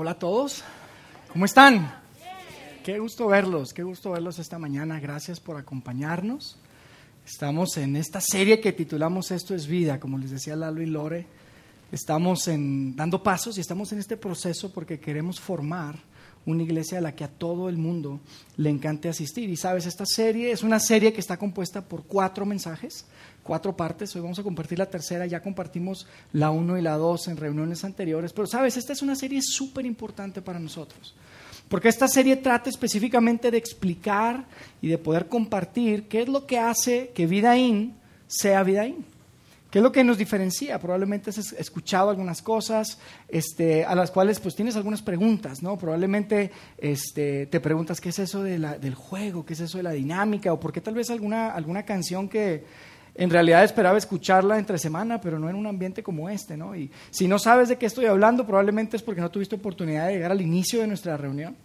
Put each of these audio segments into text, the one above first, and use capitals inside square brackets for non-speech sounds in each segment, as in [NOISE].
Hola a todos. ¿Cómo están? Qué gusto verlos, qué gusto verlos esta mañana. Gracias por acompañarnos. Estamos en esta serie que titulamos Esto es vida, como les decía Lalo y Lore. Estamos en, dando pasos y estamos en este proceso porque queremos formar una iglesia a la que a todo el mundo le encante asistir. Y sabes, esta serie es una serie que está compuesta por cuatro mensajes, cuatro partes. Hoy vamos a compartir la tercera, ya compartimos la uno y la dos en reuniones anteriores. Pero sabes, esta es una serie súper importante para nosotros. Porque esta serie trata específicamente de explicar y de poder compartir qué es lo que hace que Vidaín sea Vidaín. ¿Qué es lo que nos diferencia? Probablemente has escuchado algunas cosas este, a las cuales pues tienes algunas preguntas, ¿no? Probablemente este, te preguntas qué es eso del juego, qué es eso de la dinámica, o por qué tal vez alguna, alguna canción que en realidad esperaba escucharla entre semana, pero no en un ambiente como este, ¿no? Y si no sabes de qué estoy hablando, probablemente es porque no tuviste oportunidad de llegar al inicio de nuestra reunión.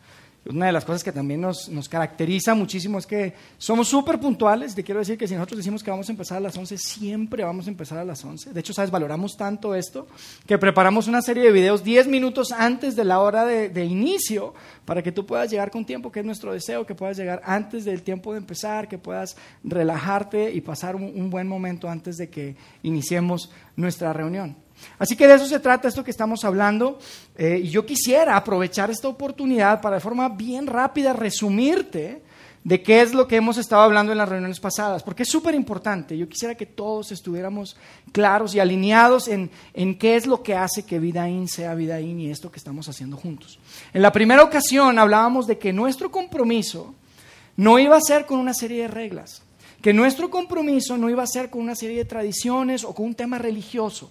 Una de las cosas que también nos, nos caracteriza muchísimo es que somos súper puntuales. Te quiero decir que si nosotros decimos que vamos a empezar a las 11, siempre vamos a empezar a las 11. De hecho, ¿sabes? Valoramos tanto esto que preparamos una serie de videos 10 minutos antes de la hora de, inicio para que tú puedas llegar con tiempo, que es nuestro deseo, que puedas llegar antes del tiempo de empezar, que puedas relajarte y pasar un buen momento antes de que iniciemos nuestra reunión. Así que de eso se trata esto que estamos hablando. Eh, y yo quisiera aprovechar esta oportunidad para de forma bien rápida resumirte de qué es lo que hemos estado hablando en las reuniones pasadas, porque es súper importante. Yo quisiera que todos estuviéramos claros y alineados en, en, qué es lo que hace que Vidaín sea Vidaín y esto que estamos haciendo juntos. En la primera ocasión hablábamos de que nuestro compromiso no iba a ser con una serie de reglas, que nuestro compromiso no iba a ser con una serie de tradiciones o con un tema religioso.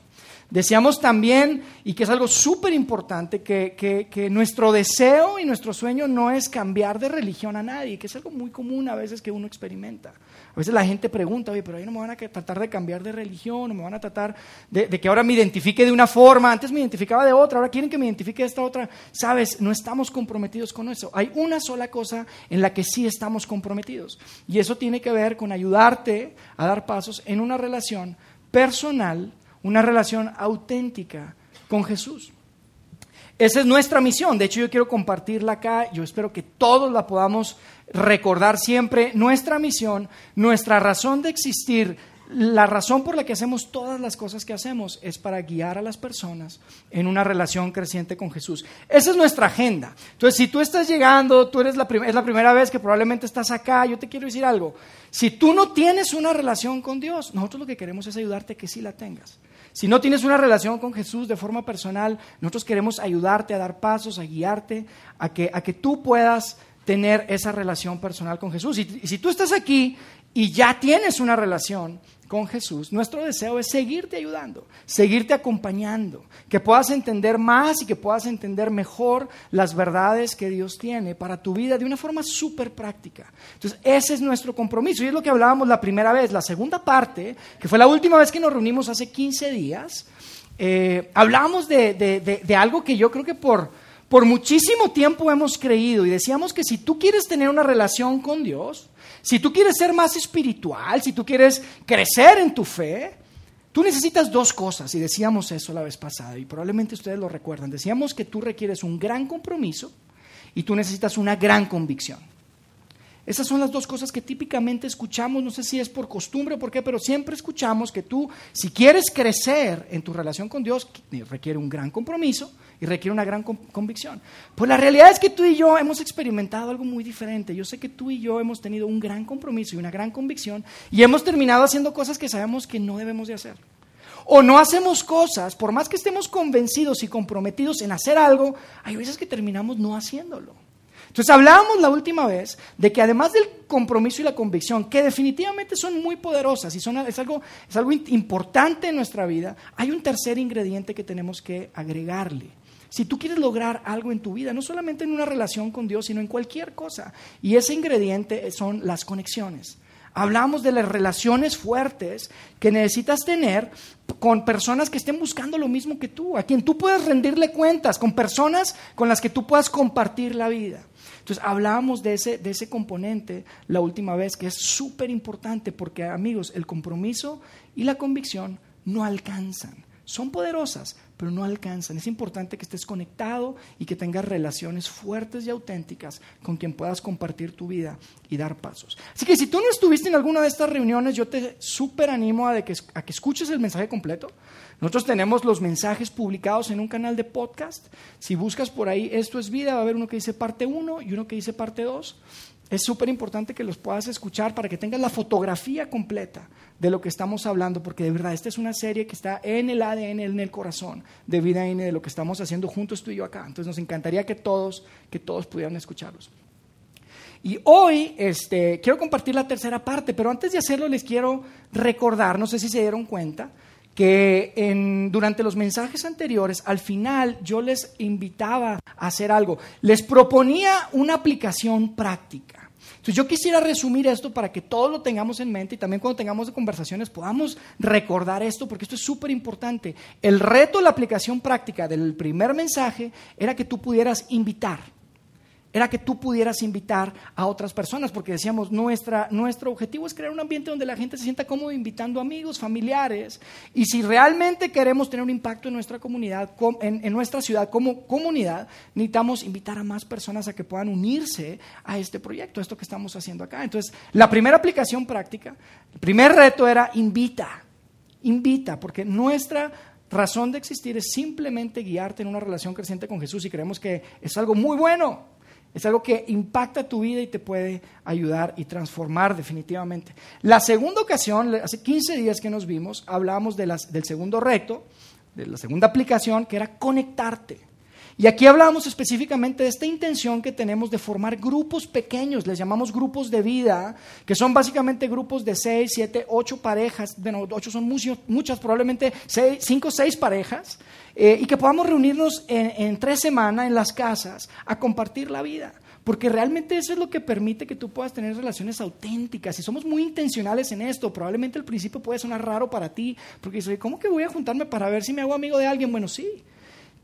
Decíamos también, y que es algo súper importante, que, que, nuestro deseo y nuestro sueño no es cambiar de religión a nadie, que es algo muy común a veces que uno experimenta. A veces la gente pregunta, oye, pero ahí no me van a tratar de cambiar de religión, no me van a tratar de, que ahora me identifique de una forma, antes me identificaba de otra, ahora quieren que me identifique de esta otra. Sabes, no estamos comprometidos con eso. Hay una sola cosa en la que sí estamos comprometidos, y eso tiene que ver con ayudarte a dar pasos en una relación personal una relación auténtica con Jesús. Esa es nuestra misión. De hecho, yo quiero compartirla acá. Yo espero que todos la podamos recordar siempre. Nuestra misión, nuestra razón de existir, la razón por la que hacemos todas las cosas que hacemos es para guiar a las personas en una relación creciente con Jesús. Esa es nuestra agenda. Entonces, si tú estás llegando, tú eres la es la primera vez que probablemente estás acá, yo te quiero decir algo. Si tú no tienes una relación con Dios, nosotros lo que queremos es ayudarte a que sí la tengas. Si no tienes una relación con Jesús de forma personal, nosotros queremos ayudarte a dar pasos, a guiarte, a que, a que tú puedas tener esa relación personal con Jesús. Y, y si tú estás aquí y ya tienes una relación Jesús, nuestro deseo es seguirte ayudando, seguirte acompañando, que puedas entender más y que puedas entender mejor las verdades que Dios tiene para tu vida de una forma súper práctica. Entonces, ese es nuestro compromiso y es lo que hablábamos la primera vez. La segunda parte, que fue la última vez que nos reunimos hace 15 días, eh, hablábamos de algo que yo creo que por, por muchísimo tiempo hemos creído y decíamos que si tú quieres tener una relación con Dios, si tú quieres ser más espiritual, si tú quieres crecer en tu fe, tú necesitas dos cosas, y decíamos eso la vez pasada, y probablemente ustedes lo recuerdan. Decíamos que tú requieres un gran compromiso y tú necesitas una gran convicción. Esas son las dos cosas que típicamente escuchamos, no sé si es por costumbre o por qué, pero siempre escuchamos que tú, si quieres crecer en tu relación con Dios, requiere un gran compromiso y requiere una gran convicción. Pues la realidad es que tú y yo hemos experimentado algo muy diferente. Yo sé que tú y yo hemos tenido un gran compromiso y una gran convicción y hemos terminado haciendo cosas que sabemos que no debemos de hacer. O no hacemos cosas, por más que estemos convencidos y comprometidos en hacer algo, hay veces que terminamos no haciéndolo. Entonces hablábamos la última vez de que además del compromiso y la convicción, que definitivamente son muy poderosas y son, es, algo, es algo importante en nuestra vida, hay un tercer ingrediente que tenemos que agregarle. Si tú quieres lograr algo en tu vida, no solamente en una relación con Dios, sino en cualquier cosa, y ese ingrediente son las conexiones. Hablamos de las relaciones fuertes que necesitas tener con personas que estén buscando lo mismo que tú, a quien tú puedas rendirle cuentas, con personas con las que tú puedas compartir la vida. Entonces hablábamos de ese, de ese componente la última vez, que es súper importante porque amigos, el compromiso y la convicción no alcanzan. Son poderosas, pero no alcanzan. Es importante que estés conectado y que tengas relaciones fuertes y auténticas con quien puedas compartir tu vida y dar pasos. Así que si tú no estuviste en alguna de estas reuniones, yo te súper animo a, que, a que escuches el mensaje completo. Nosotros tenemos los mensajes publicados en un canal de podcast. Si buscas por ahí, esto es vida, va a haber uno que dice parte 1 y uno que dice parte 2. Es súper importante que los puedas escuchar para que tengas la fotografía completa de lo que estamos hablando, porque de verdad esta es una serie que está en el ADN, en el corazón de Vida N, de lo que estamos haciendo juntos tú y yo acá. Entonces nos encantaría que todos, que todos pudieran escucharlos. Y hoy este, quiero compartir la tercera parte, pero antes de hacerlo les quiero recordar, no sé si se dieron cuenta, que durante los mensajes anteriores, al final yo les invitaba a hacer algo. Les proponía una aplicación práctica. Entonces yo quisiera resumir esto para que todos lo tengamos en mente y también cuando tengamos conversaciones podamos recordar esto porque esto es súper importante. El reto de la aplicación práctica del primer mensaje era que tú pudieras invitar era que tú pudieras invitar a otras personas, porque decíamos, nuestra, nuestro objetivo es crear un ambiente donde la gente se sienta cómodo invitando amigos, familiares, y si realmente queremos tener un impacto en nuestra comunidad, en, nuestra ciudad como comunidad, necesitamos invitar a más personas a que puedan unirse a este proyecto, a esto que estamos haciendo acá. Entonces, la primera aplicación práctica, el primer reto era invita, invita, porque nuestra razón de existir es simplemente guiarte en una relación creciente con Jesús y creemos que es algo muy bueno. Es algo que impacta tu vida y te puede ayudar y transformar definitivamente. La segunda ocasión, hace 15 días que nos vimos, hablábamos de del segundo reto, de la segunda aplicación, que era conectarte. Y aquí hablamos específicamente de esta intención que tenemos de formar grupos pequeños, les llamamos grupos de vida, que son básicamente grupos de seis, siete, ocho parejas, bueno, ocho son muchas, probablemente seis, cinco o seis parejas, eh, y que podamos reunirnos en, tres semanas en las casas a compartir la vida. Porque realmente eso es lo que permite que tú puedas tener relaciones auténticas. Y somos muy intencionales en esto. Probablemente al principio puede sonar raro para ti, porque dices, ¿cómo que voy a juntarme para ver si me hago amigo de alguien? Bueno, sí.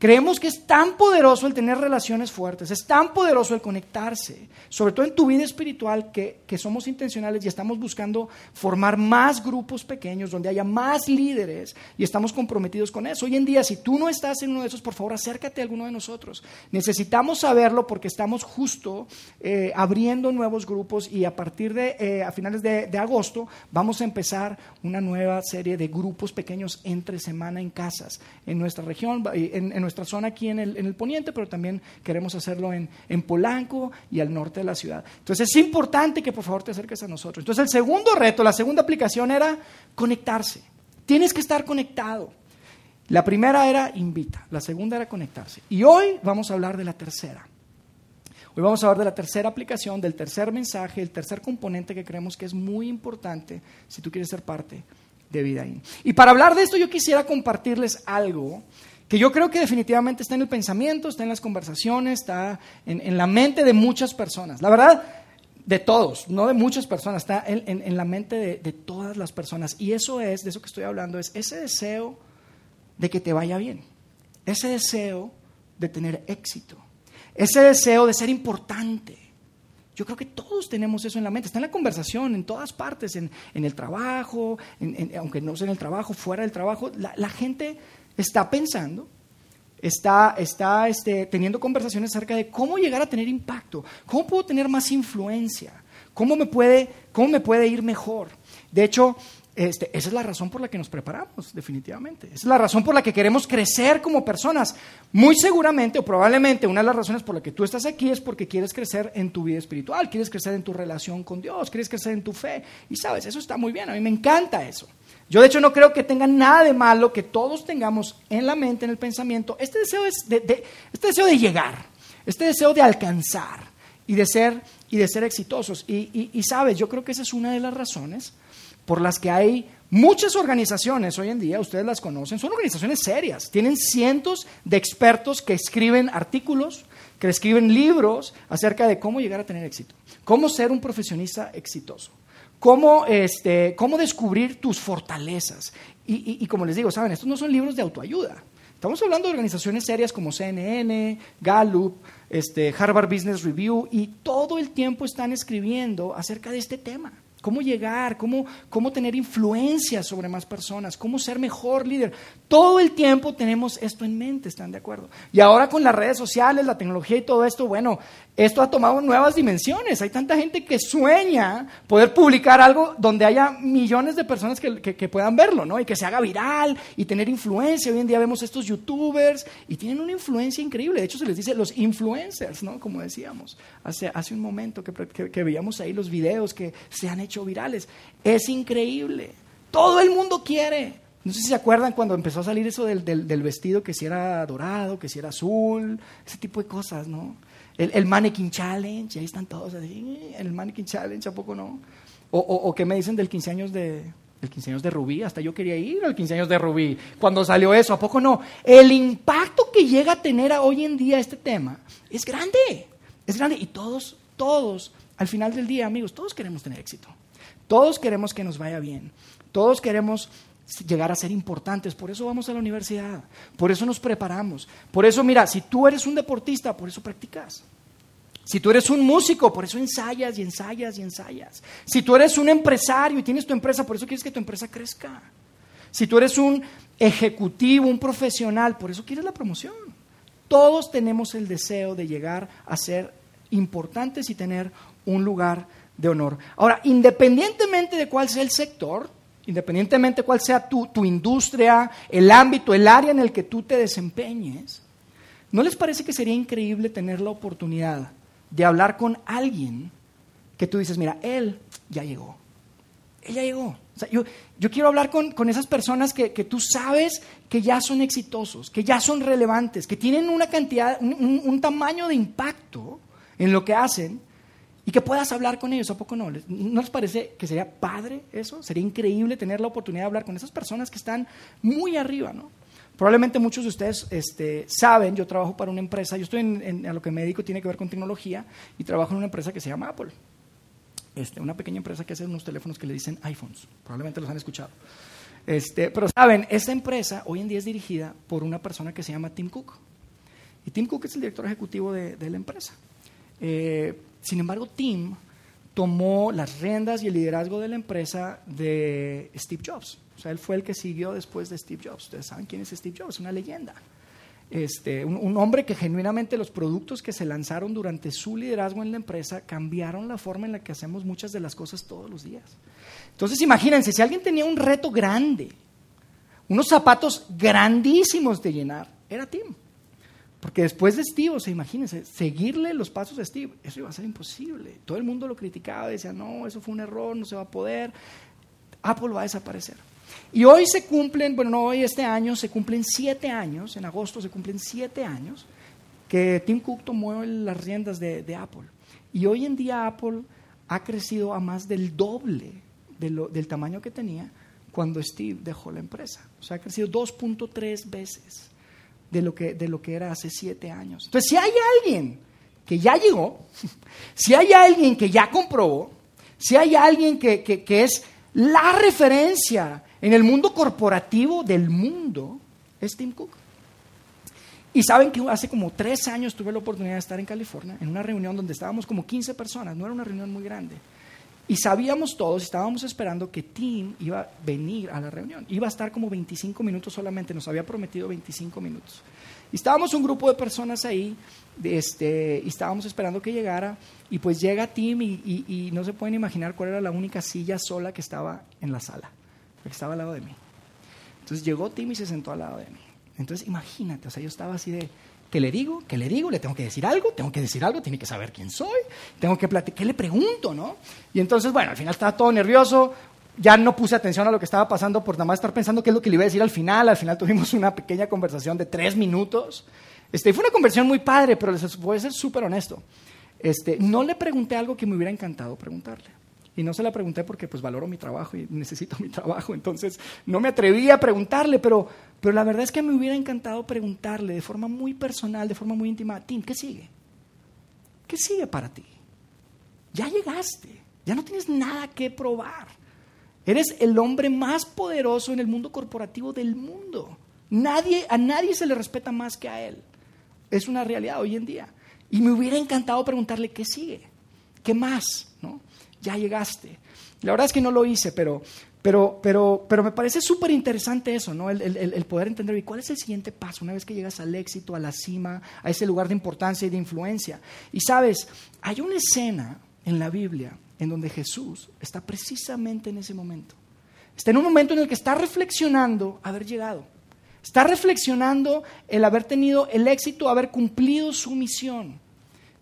Creemos que es tan poderoso el tener relaciones fuertes, es tan poderoso el conectarse, sobre todo en tu vida espiritual, que, somos intencionales y estamos buscando formar más grupos pequeños donde haya más líderes y estamos comprometidos con eso. Hoy en día, si tú no estás en uno de esos, por favor, acércate a alguno de nosotros. Necesitamos saberlo porque estamos justo eh, abriendo nuevos grupos y a partir de, eh, a finales de, agosto, vamos a empezar una nueva serie de grupos pequeños entre semana en casas en nuestra región, en, en nuestra zona aquí en el, en el poniente, pero también queremos hacerlo en, en, Polanco y al norte de la ciudad. Entonces es importante que por favor te acerques a nosotros. Entonces el segundo reto, la segunda aplicación era conectarse. Tienes que estar conectado. La primera era invita, la segunda era conectarse. Y hoy vamos a hablar de la tercera. Hoy vamos a hablar de la tercera aplicación, del tercer mensaje, el tercer componente que creemos que es muy importante si tú quieres ser parte de Vida Y para hablar de esto yo quisiera compartirles algo que yo creo que definitivamente está en el pensamiento, está en las conversaciones, está en, la mente de muchas personas. La verdad, de todos, no de muchas personas, está en, la mente de, de, todas las personas. Y eso es, de eso que estoy hablando, es ese deseo de que te vaya bien, ese deseo de tener éxito, ese deseo de ser importante. Yo creo que todos tenemos eso en la mente, está en la conversación, en todas partes, en, el trabajo, aunque no sea en el trabajo, fuera del trabajo, la gente está pensando, está, está este, teniendo conversaciones acerca de cómo llegar a tener impacto, cómo puedo tener más influencia, cómo me puede, cómo me puede ir mejor. De hecho, este, esa es la razón por la que nos preparamos, definitivamente. Esa es la razón por la que queremos crecer como personas. Muy seguramente o probablemente una de las razones por la que tú estás aquí es porque quieres crecer en tu vida espiritual, quieres crecer en tu relación con Dios, quieres crecer en tu fe. Y sabes, eso está muy bien, a mí me encanta eso. Yo de hecho no creo que tenga nada de malo que todos tengamos en la mente, en el pensamiento, este deseo, es de, este deseo de llegar, este deseo de alcanzar y de ser, y de ser exitosos. Y, y sabes, yo creo que esa es una de las razones por las que hay muchas organizaciones hoy en día, ustedes las conocen, son organizaciones serias, tienen cientos de expertos que escriben artículos, que escriben libros acerca de cómo llegar a tener éxito, cómo ser un profesionista exitoso cómo, este, cómo descubrir tus fortalezas. Y, como les digo, saben, estos no son libros de autoayuda. Estamos hablando de organizaciones serias como CNN, Gallup, este, Harvard Business Review, y todo el tiempo están escribiendo acerca de este tema. cómo llegar, cómo, cómo tener influencia sobre más personas, cómo ser mejor líder. Todo el tiempo tenemos esto en mente, ¿están de acuerdo? Y ahora con las redes sociales, la tecnología y todo esto, bueno, esto ha tomado nuevas dimensiones. Hay tanta gente que sueña poder publicar algo donde haya millones de personas que, que, puedan verlo, ¿no? Y que se haga viral y tener influencia. Hoy en día vemos estos youtubers y tienen una influencia increíble. De hecho, se les dice los influencers, ¿no? Como decíamos hace, hace un momento que, que veíamos ahí los videos que se han hecho virales. Es increíble. Todo el mundo quiere. No sé si se acuerdan cuando empezó a salir eso del, del, vestido, que si era dorado, que si era azul, ese tipo de cosas, ¿no? El, Mannequin Challenge, ahí están todos así, el Mannequin Challenge, ¿a poco no? O, o, qué me dicen del 15 años de, el 15 años de Rubí, hasta yo quería ir al 15 años de Rubí cuando salió eso, ¿a poco no? El impacto que llega a tener hoy en día este tema es grande, es grande y todos, todos, al final del día, amigos, todos queremos tener éxito. Todos queremos que nos vaya bien. Todos queremos llegar a ser importantes. Por eso vamos a la universidad. Por eso nos preparamos. Por eso, mira, si tú eres un deportista, por eso practicas. Si tú eres un músico, por eso ensayas y ensayas y ensayas. Si tú eres un empresario y tienes tu empresa, por eso quieres que tu empresa crezca. Si tú eres un ejecutivo, un profesional, por eso quieres la promoción. Todos tenemos el deseo de llegar a ser importantes y tener un lugar de honor. Ahora, independientemente de cuál sea el sector, independientemente de cuál sea tu, tu industria, el ámbito, el área en el que tú te desempeñes, ¿no les parece que sería increíble tener la oportunidad de hablar con alguien que tú dices, mira, él ya llegó, él ya llegó? yo, yo, quiero hablar con, con esas personas que, que, tú sabes que ya son exitosos, que ya son relevantes, que tienen una cantidad, un tamaño de impacto en lo que hacen, y que puedas hablar con ellos, ¿a poco no? ¿No les parece que sería padre eso? Sería increíble tener la oportunidad de hablar con esas personas que están muy arriba, ¿no? Probablemente muchos de ustedes este, saben, yo trabajo para una empresa, yo estoy en, a lo que me dedico tiene que ver con tecnología y trabajo en una empresa que se llama Apple. Este, una pequeña empresa que hace unos teléfonos que le dicen iPhones, probablemente los han escuchado. Este, pero saben, esta empresa hoy en día es dirigida por una persona que se llama Tim Cook. Y Tim Cook es el director ejecutivo de, de la empresa. Eh, sin embargo, Tim tomó las riendas y el liderazgo de la empresa de Steve Jobs. O sea, él fue el que siguió después de Steve Jobs. Ustedes saben quién es Steve Jobs, una leyenda. Este, un, hombre que genuinamente los productos que se lanzaron durante su liderazgo en la empresa cambiaron la forma en la que hacemos muchas de las cosas todos los días. Entonces, imagínense, si alguien tenía un reto grande, unos zapatos grandísimos de llenar, era Tim. Porque después de Steve, o sea, imagínense, seguirle los pasos de Steve, eso iba a ser imposible. Todo el mundo lo criticaba, decía, no, eso fue un error, no se va a poder. Apple va a desaparecer. Y hoy se cumplen, bueno, no hoy, este año, se cumplen siete años, en agosto se cumplen siete años, que Tim Cook tomó las riendas de, de Apple. Y hoy en día Apple ha crecido a más del doble de lo, del tamaño que tenía cuando Steve dejó la empresa. O sea, ha crecido 2.3 veces de lo que, de lo que era hace siete años. Entonces, si hay alguien que ya llegó, [LAUGHS] si hay alguien que ya comprobó, si hay alguien que, que, es la referencia en el mundo corporativo del mundo, es Tim Cook. Y saben que hace como tres años tuve la oportunidad de estar en California, en una reunión donde estábamos como 15 personas, no era una reunión muy grande. Y sabíamos todos, estábamos esperando que Tim iba a venir a la reunión. Iba a estar como 25 minutos solamente, nos había prometido 25 minutos. Y estábamos un grupo de personas ahí, este, y estábamos esperando que llegara, y pues llega Tim y, y, no se pueden imaginar cuál era la única silla sola que estaba en la sala, que estaba al lado de mí. Entonces llegó Tim y se sentó al lado de mí. Entonces imagínate, o sea, yo estaba así de, ¿Qué le digo? ¿Qué le digo? ¿Le tengo que decir algo? ¿Tengo que decir algo? Tiene que saber quién soy. Tengo que platicar. ¿Qué le pregunto, no? Y entonces, bueno, al final estaba todo nervioso. Ya no puse atención a lo que estaba pasando por nada más estar pensando qué es lo que le iba a decir al final. Al final tuvimos una pequeña conversación de tres minutos. Este, fue una conversación muy padre, pero les voy a ser súper honesto. Este, no le pregunté algo que me hubiera encantado preguntarle. Y no se la pregunté porque pues valoro mi trabajo y necesito mi trabajo. Entonces no me atreví a preguntarle, pero, pero la verdad es que me hubiera encantado preguntarle de forma muy personal, de forma muy íntima, Tim, ¿qué sigue? ¿Qué sigue para ti? Ya llegaste, ya no tienes nada que probar. Eres el hombre más poderoso en el mundo corporativo del mundo. Nadie, a nadie se le respeta más que a él. Es una realidad hoy en día. Y me hubiera encantado preguntarle qué sigue, qué más, ¿no? Ya llegaste. La verdad es que no lo hice, pero, pero, pero, pero me parece súper interesante eso, ¿no? El, el, poder entender, ¿y cuál es el siguiente paso una vez que llegas al éxito, a la cima, a ese lugar de importancia y de influencia? Y sabes, hay una escena en la Biblia en donde Jesús está precisamente en ese momento. Está en un momento en el que está reflexionando haber llegado. Está reflexionando el haber tenido el éxito, haber cumplido su misión.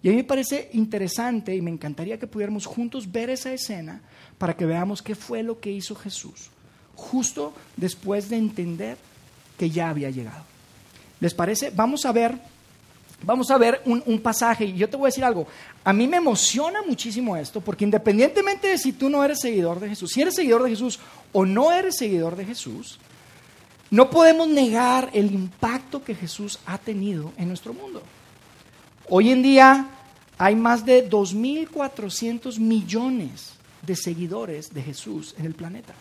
Y a mí me parece interesante y me encantaría que pudiéramos juntos ver esa escena para que veamos qué fue lo que hizo Jesús justo después de entender que ya había llegado. ¿Les parece? Vamos a ver, vamos a ver un, un, pasaje y yo te voy a decir algo. A mí me emociona muchísimo esto porque independientemente de si tú no eres seguidor de Jesús, si eres seguidor de Jesús o no eres seguidor de Jesús, no podemos negar el impacto que Jesús ha tenido en nuestro mundo. Hoy en día hay más de 2.400 millones de seguidores de Jesús en el planeta.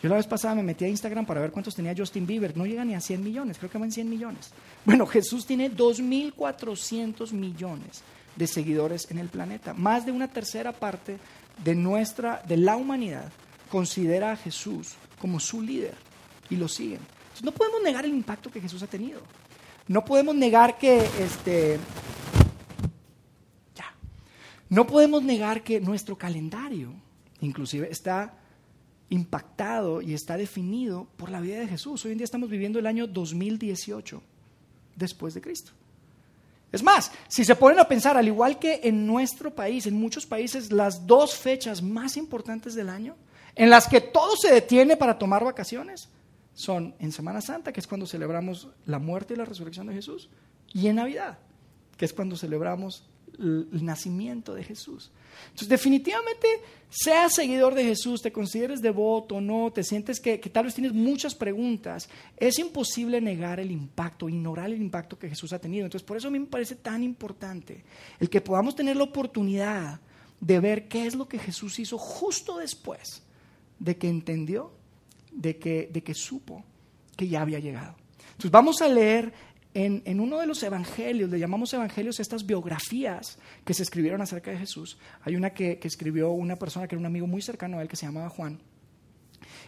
Yo la vez pasada me metí a Instagram para ver cuántos tenía Justin Bieber. No llega ni a 100 millones, creo que van 100 millones. Bueno, Jesús tiene 2.400 millones de seguidores en el planeta. Más de una tercera parte de, nuestra, de la humanidad considera a Jesús como su líder y lo siguen. no podemos negar el impacto que Jesús ha tenido. No podemos negar que este ya. No podemos negar que nuestro calendario inclusive está impactado y está definido por la vida de Jesús. Hoy en día estamos viviendo el año 2018 después de Cristo. Es más, si se ponen a pensar, al igual que en nuestro país, en muchos países, las dos fechas más importantes del año, en las que todo se detiene para tomar vacaciones, son en Semana Santa, que es cuando celebramos la muerte y la resurrección de Jesús, y en Navidad, que es cuando celebramos el, nacimiento de Jesús. Entonces, definitivamente, seas seguidor de Jesús, te consideres devoto o no, te sientes que, que, tal vez tienes muchas preguntas, es imposible negar el impacto, ignorar el impacto que Jesús ha tenido. Entonces, por eso a mí me parece tan importante el que podamos tener la oportunidad de ver qué es lo que Jesús hizo justo después de que entendió de que, de que supo que ya había llegado. Entonces vamos a leer en, en, uno de los evangelios, le llamamos evangelios estas biografías que se escribieron acerca de Jesús. Hay una que, que, escribió una persona que era un amigo muy cercano a él que se llamaba Juan.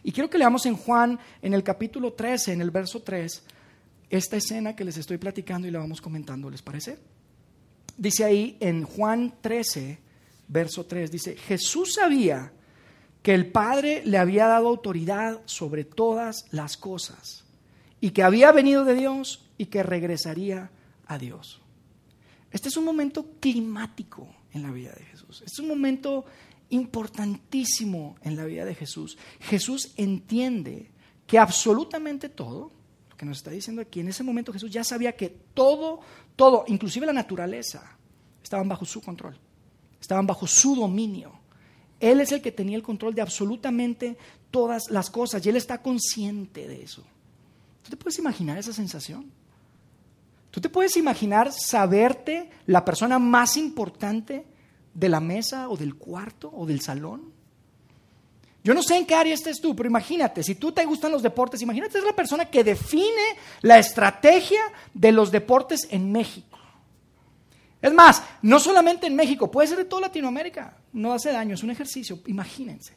Y quiero que leamos en Juan, en el capítulo 13, en el verso 3, esta escena que les estoy platicando y la vamos comentando, ¿les parece? Dice ahí en Juan 13, verso 3, dice, Jesús sabía que el Padre le había dado autoridad sobre todas las cosas y que había venido de Dios y que regresaría a Dios. Este es un momento climático en la vida de Jesús. Es un momento importantísimo en la vida de Jesús. Jesús entiende que absolutamente todo, lo que nos está diciendo aquí, en ese momento Jesús ya sabía que todo, todo, inclusive la naturaleza, estaban bajo su control, estaban bajo su dominio. Él es el que tenía el control de absolutamente todas las cosas y Él está consciente de eso. ¿Tú te puedes imaginar esa sensación? ¿Tú te puedes imaginar saberte la persona más importante de la mesa o del cuarto o del salón? Yo no sé en qué área estés tú, pero imagínate, si tú te gustan los deportes, imagínate es la persona que define la estrategia de los deportes en México. Es más, no solamente en México, puede ser de toda Latinoamérica. No hace daño, es un ejercicio. Imagínense.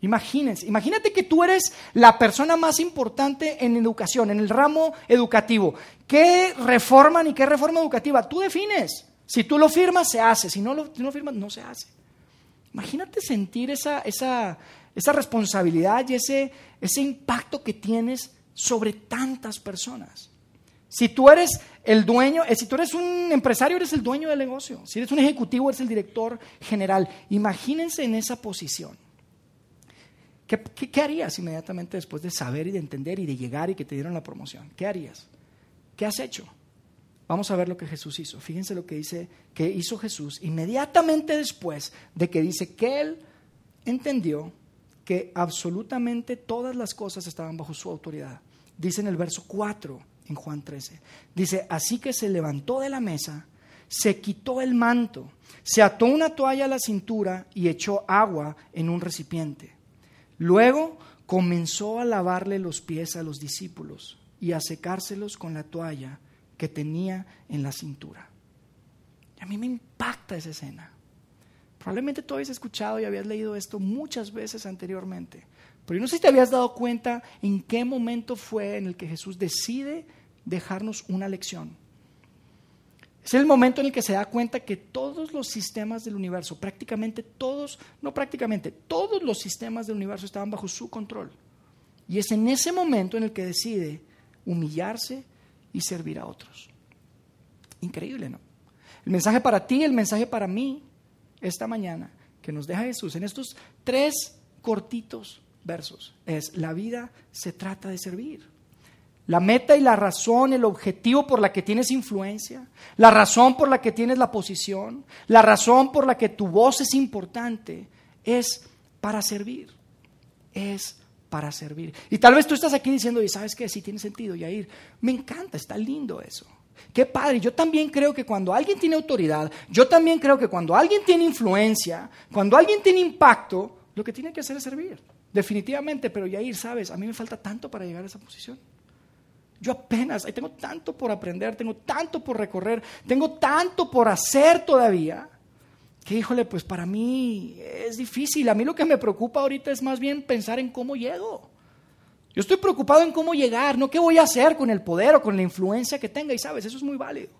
Imagínense. Imagínate que tú eres la persona más importante en educación, en el ramo educativo. ¿Qué reforma ni qué reforma educativa? Tú defines. Si tú lo firmas, se hace. Si no lo, firmas, no se hace. Imagínate sentir esa, esa, esa responsabilidad y ese, ese impacto que tienes sobre tantas personas. Si tú eres el dueño, eh, si tú eres un empresario, eres el dueño del negocio. Si eres un ejecutivo, eres el director general. Imagínense en esa posición. ¿Qué, harías inmediatamente después de saber y de entender y de llegar y que te dieron la promoción? ¿Qué harías? ¿Qué has hecho? Vamos a ver lo que Jesús hizo. Fíjense lo que dice que hizo Jesús inmediatamente después de que dice que él entendió que absolutamente todas las cosas estaban bajo su autoridad. Dice en el verso 4 en Juan 13. Dice, así que se levantó de la mesa, se quitó el manto, se ató una toalla a la cintura y echó agua en un recipiente. Luego comenzó a lavarle los pies a los discípulos y a secárselos con la toalla que tenía en la cintura. A mí me impacta esa escena. Probablemente tú habías escuchado y habías leído esto muchas veces anteriormente. Pero yo no sé si te habías dado cuenta en qué momento fue en el que Jesús decide dejarnos una lección. Es el momento en el que se da cuenta que todos los sistemas del universo, prácticamente todos, no prácticamente, todos los sistemas del universo estaban bajo su control. Y es en ese momento en el que decide humillarse y servir a otros. Increíble, ¿no? El mensaje para ti, el mensaje para mí, esta mañana, que nos deja Jesús en estos tres cortitos versos, es la vida se trata de servir. La meta y la razón, el objetivo por la que tienes influencia, la razón por la que tienes la posición, la razón por la que tu voz es importante, es para servir. Es para servir. Y tal vez tú estás aquí diciendo, y sabes que sí tiene sentido, Yair, me encanta, está lindo eso. Qué padre, yo también creo que cuando alguien tiene autoridad, yo también creo que cuando alguien tiene influencia, cuando alguien tiene impacto, lo que tiene que hacer es servir. Definitivamente, pero Yair, sabes, a mí me falta tanto para llegar a esa posición. Yo apenas, tengo tanto por aprender, tengo tanto por recorrer, tengo tanto por hacer todavía, que híjole, pues para mí es difícil. A mí lo que me preocupa ahorita es más bien pensar en cómo llego. Yo estoy preocupado en cómo llegar, no qué voy a hacer con el poder o con la influencia que tenga. Y sabes, eso es muy válido.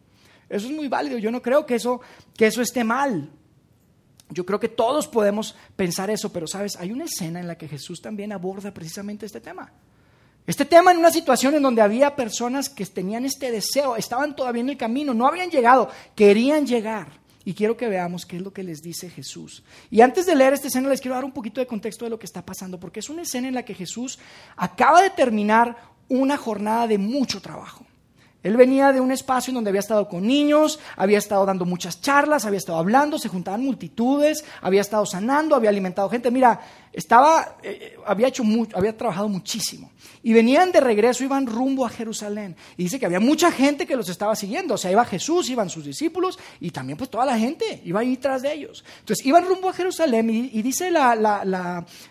Eso es muy válido. Yo no creo que eso, que eso esté mal. Yo creo que todos podemos pensar eso, pero sabes, hay una escena en la que Jesús también aborda precisamente este tema. Este tema en una situación en donde había personas que tenían este deseo, estaban todavía en el camino, no habían llegado, querían llegar. Y quiero que veamos qué es lo que les dice Jesús. Y antes de leer esta escena les quiero dar un poquito de contexto de lo que está pasando, porque es una escena en la que Jesús acaba de terminar una jornada de mucho trabajo. Él venía de un espacio en donde había estado con niños, había estado dando muchas charlas, había estado hablando, se juntaban multitudes, había estado sanando, había alimentado gente. Mira, estaba, eh, había, hecho había trabajado muchísimo. Y venían de regreso, iban rumbo a Jerusalén. Y dice que había mucha gente que los estaba siguiendo. O sea, iba Jesús, iban sus discípulos y también pues toda la gente iba ahí tras de ellos. Entonces iban rumbo a Jerusalén y, dice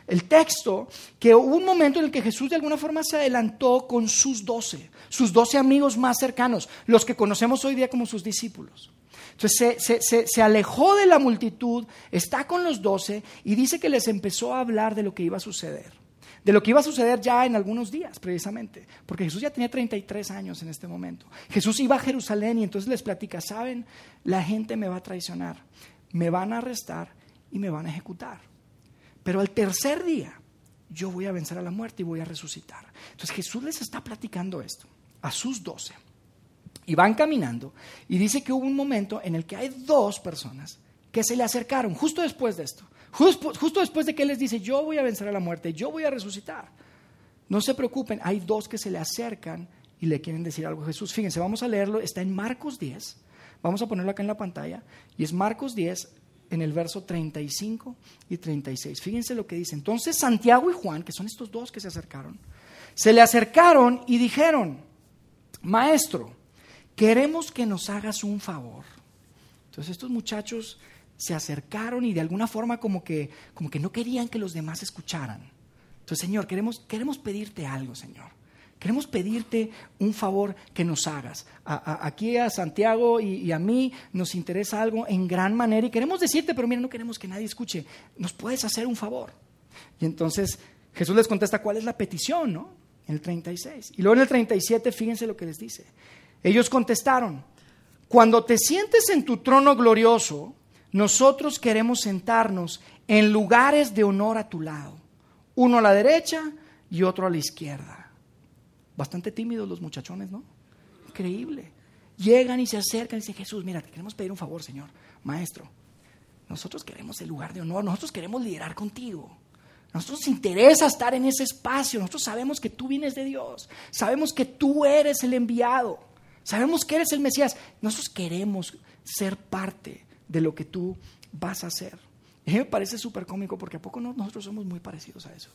el texto que hubo un momento en el que Jesús de alguna forma se adelantó con sus doce, sus doce amigos más cercanos, los que conocemos hoy día como sus discípulos. Entonces se, alejó de la multitud, está con los doce y dice que les empezó a hablar de lo que iba a suceder. De lo que iba a suceder ya en algunos días, precisamente. Porque Jesús ya tenía 33 años en este momento. Jesús iba a Jerusalén y entonces les platica, saben, la gente me va a traicionar, me van a arrestar y me van a ejecutar. Pero al tercer día yo voy a vencer a la muerte y voy a resucitar. Entonces Jesús les está platicando esto a sus doce. Y van caminando y dice que hubo un momento en el que hay dos personas que se le acercaron justo después de esto. Justo, después de que Él les dice, yo voy a vencer a la muerte, yo voy a resucitar. No se preocupen, hay dos que se le acercan y le quieren decir algo a Jesús. Fíjense, vamos a leerlo, está en Marcos 10, vamos a ponerlo acá en la pantalla, y es Marcos 10 en el verso 35 y 36. Fíjense lo que dice. Entonces Santiago y Juan, que son estos dos que se acercaron, se le acercaron y dijeron, Maestro, queremos que nos hagas un favor. Entonces estos muchachos se acercaron y de alguna forma como que, como que no querían que los demás escucharan. Entonces, Señor, queremos, queremos pedirte algo, Señor. Queremos pedirte un favor que nos hagas. aquí a Santiago y, a mí nos interesa algo en gran manera y queremos decirte, pero mira, no queremos que nadie escuche. ¿Nos puedes hacer un favor? Y entonces Jesús les contesta cuál es la petición, ¿no? En el 36. Y luego en el 37, fíjense lo que les dice. Ellos contestaron, cuando te sientes en tu trono glorioso, nosotros queremos sentarnos en lugares de honor a tu lado, uno a la derecha y otro a la izquierda. Bastante tímidos los muchachones, ¿no? Increíble. Llegan y se acercan y dicen, Jesús, mira, te queremos pedir un favor, Señor, Maestro. Nosotros queremos el lugar de honor, nosotros queremos liderar contigo. Nosotros nos interesa estar en ese espacio, nosotros sabemos que tú vienes de Dios, sabemos que tú eres el enviado. Sabemos que eres el Mesías. Nosotros queremos ser parte de lo que tú vas a hacer. Y me parece súper cómico porque a poco nosotros somos muy parecidos a eso.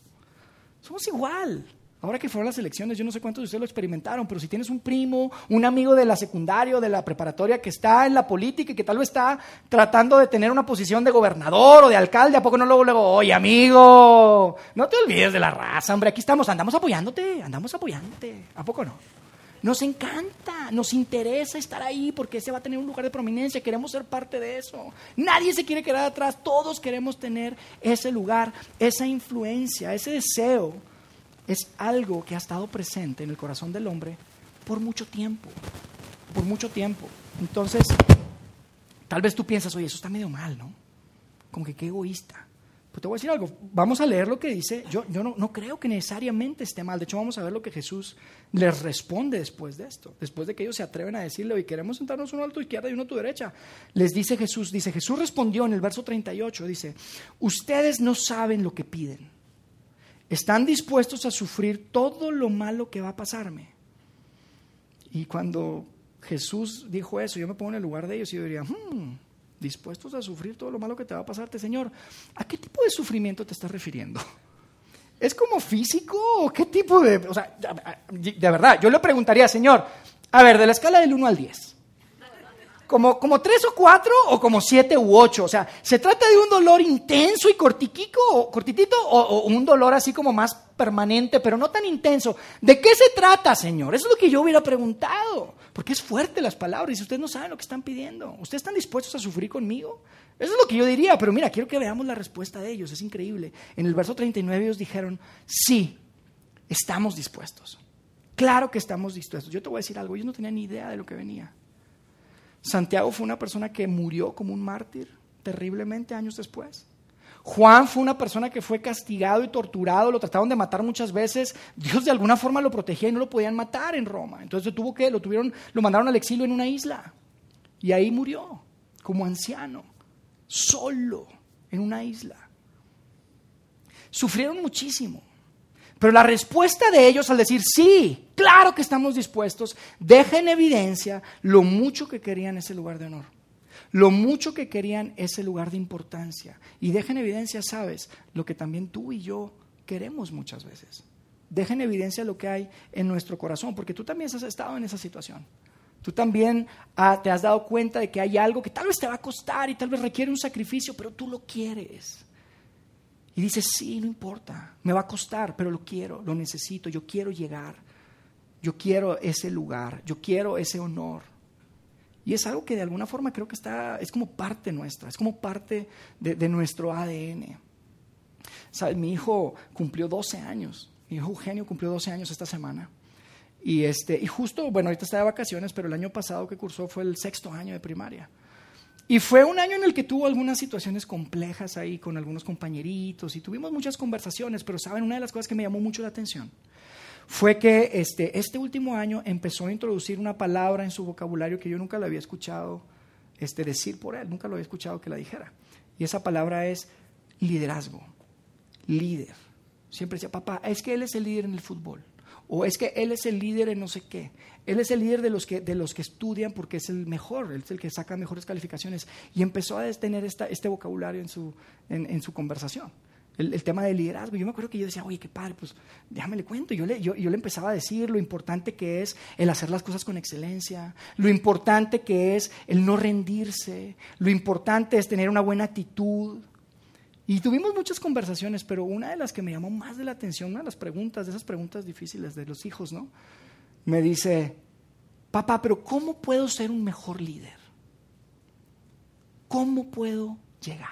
Somos igual. Ahora que fueron las elecciones, yo no sé cuántos de ustedes lo experimentaron, pero si tienes un primo, un amigo de la secundaria o de la preparatoria que está en la política y que tal vez está tratando de tener una posición de gobernador o de alcalde, ¿a poco no luego, luego, oye amigo, no te olvides de la raza, hombre, aquí estamos, andamos apoyándote, andamos apoyándote, ¿a poco no? Nos encanta, nos interesa estar ahí porque ese va a tener un lugar de prominencia, queremos ser parte de eso. Nadie se quiere quedar atrás, todos queremos tener ese lugar, esa influencia, ese deseo. Es algo que ha estado presente en el corazón del hombre por mucho tiempo, por mucho tiempo. Entonces, tal vez tú piensas, oye, eso está medio mal, ¿no? Como que qué egoísta. Pues te voy a decir algo, vamos a leer lo que dice, yo, yo no, no, creo que necesariamente esté mal, de hecho vamos a ver lo que Jesús les responde después de esto, después de que ellos se atreven a decirle, hoy queremos sentarnos uno a tu izquierda y uno a tu derecha. Les dice Jesús, dice, Jesús respondió en el verso 38, dice, ustedes no saben lo que piden, están dispuestos a sufrir todo lo malo que va a pasarme. Y cuando Jesús dijo eso, yo me pongo en el lugar de ellos y yo diría, hmm, dispuestos a sufrir todo lo malo que te va a pasarte, Señor, ¿a qué tipo de sufrimiento te estás refiriendo? [LAUGHS] ¿Es como físico o qué tipo de... O sea, de verdad, yo le preguntaría, Señor, a ver, de la escala del 1 al 10, como, tres o cuatro o como siete u ocho. O sea, ¿se trata de un dolor intenso y cortiquico, o cortitito o, un dolor así como más permanente, pero no tan intenso? ¿De qué se trata, Señor? Eso es lo que yo hubiera preguntado. Porque es fuerte las palabras y ustedes no saben lo que están pidiendo. ¿Ustedes están dispuestos a sufrir conmigo? Eso es lo que yo diría, pero mira, quiero que veamos la respuesta de ellos. Es increíble. En el verso 39 ellos dijeron, sí, estamos dispuestos. Claro que estamos dispuestos. Yo te voy a decir algo, ellos no tenían ni idea de lo que venía. Santiago fue una persona que murió como un mártir terriblemente años después. Juan fue una persona que fue castigado y torturado, lo trataron de matar muchas veces. Dios de alguna forma lo protegía y no lo podían matar en Roma. Entonces tuvo que, lo tuvieron, lo mandaron al exilio en una isla. Y ahí murió, como anciano, solo, en una isla. Sufrieron muchísimo. Pero la respuesta de ellos al decir, sí, claro que estamos dispuestos, deja en evidencia lo mucho que querían ese lugar de honor, lo mucho que querían ese lugar de importancia. Y deja en evidencia, sabes, lo que también tú y yo queremos muchas veces. Deja en evidencia lo que hay en nuestro corazón, porque tú también has estado en esa situación. Tú también ah, te has dado cuenta de que hay algo que tal vez te va a costar y tal vez requiere un sacrificio, pero tú lo quieres. Y dice, sí, no importa, me va a costar, pero lo quiero, lo necesito, yo quiero llegar, yo quiero ese lugar, yo quiero ese honor. Y es algo que de alguna forma creo que está, es como parte nuestra, es como parte de, nuestro ADN. ¿Sabes? Mi hijo cumplió 12 años, mi hijo Eugenio cumplió 12 años esta semana. Y, este, y justo, bueno, ahorita está de vacaciones, pero el año pasado que cursó fue el sexto año de primaria. Y fue un año en el que tuvo algunas situaciones complejas ahí con algunos compañeritos y tuvimos muchas conversaciones, pero saben, una de las cosas que me llamó mucho la atención fue que este, este último año empezó a introducir una palabra en su vocabulario que yo nunca lo había escuchado este, decir por él, nunca lo había escuchado que la dijera. Y esa palabra es liderazgo, líder. Siempre decía, papá, es que él es el líder en el fútbol o es que él es el líder en no sé qué. Él es el líder de los que, de los que estudian porque es el mejor, es el que saca mejores calificaciones. Y empezó a tener este vocabulario en su, en, su conversación. El, tema del liderazgo. Yo me acuerdo que yo decía, oye, qué padre, pues déjame le cuento. Yo le, yo, yo le empezaba a decir lo importante que es el hacer las cosas con excelencia, lo importante que es el no rendirse, lo importante es tener una buena actitud, y tuvimos muchas conversaciones, pero una de las que me llamó más de la atención, una de las preguntas, de esas preguntas difíciles de los hijos, ¿no? Me dice, papá, pero ¿cómo puedo ser un mejor líder? ¿Cómo puedo llegar?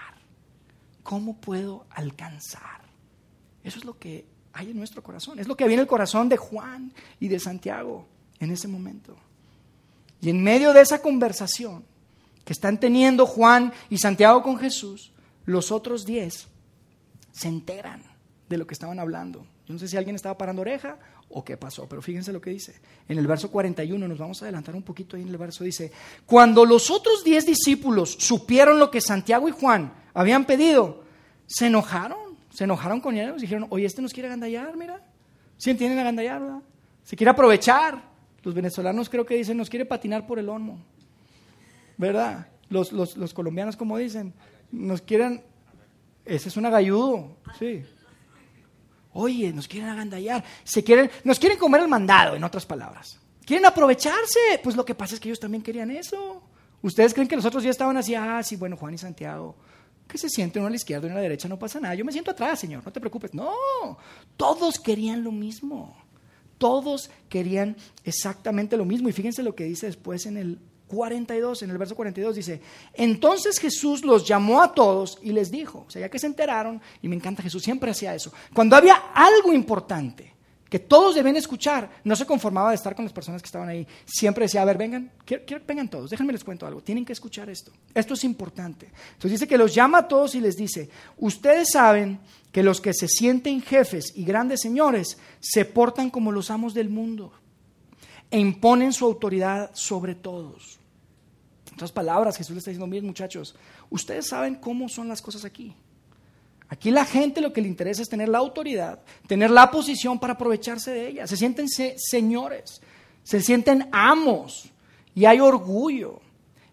¿Cómo puedo alcanzar? Eso es lo que hay en nuestro corazón. Es lo que había en el corazón de Juan y de Santiago en ese momento. Y en medio de esa conversación que están teniendo Juan y Santiago con Jesús, los otros diez se enteran de lo que estaban hablando. Yo no sé si alguien estaba parando oreja o qué pasó, pero fíjense lo que dice. En el verso 41, nos vamos a adelantar un poquito ahí en el verso, dice, cuando los otros diez discípulos supieron lo que Santiago y Juan habían pedido, se enojaron, se enojaron con ellos, dijeron, oye, este nos quiere agandallar, mira, ¿sí entienden agandallar, verdad? Se quiere aprovechar. Los venezolanos creo que dicen, nos quiere patinar por el olmo, ¿verdad? Los, los, los colombianos, como dicen, nos quieren, ese es un agalludo, sí. Oye, nos quieren agandallar, se quieren, nos quieren comer el mandado, en otras palabras. Quieren aprovecharse, pues lo que pasa es que ellos también querían eso. Ustedes creen que nosotros ya estaban así, ah, sí, bueno, Juan y Santiago, que se sienten uno a la izquierda y uno a la derecha, no pasa nada. Yo me siento atrás, Señor, no te preocupes. No, todos querían lo mismo. Todos querían exactamente lo mismo. Y fíjense lo que dice después en el 42, en el verso 42 dice, entonces Jesús los llamó a todos y les dijo, o sea, ya que se enteraron, y me encanta Jesús, siempre hacía eso, cuando había algo importante que todos debían escuchar, no se conformaba de estar con las personas que estaban ahí, siempre decía, a ver, vengan, vengan todos, déjenme les cuento algo, tienen que escuchar esto, esto es importante. Entonces dice que los llama a todos y les dice, ustedes saben que los que se sienten jefes y grandes señores se portan como los amos del mundo e imponen su autoridad sobre todos. En otras palabras, Jesús le está diciendo, miren muchachos, ustedes saben cómo son las cosas aquí. Aquí la gente lo que le interesa es tener la autoridad, tener la posición para aprovecharse de ella. Se sienten señores, se sienten amos y hay orgullo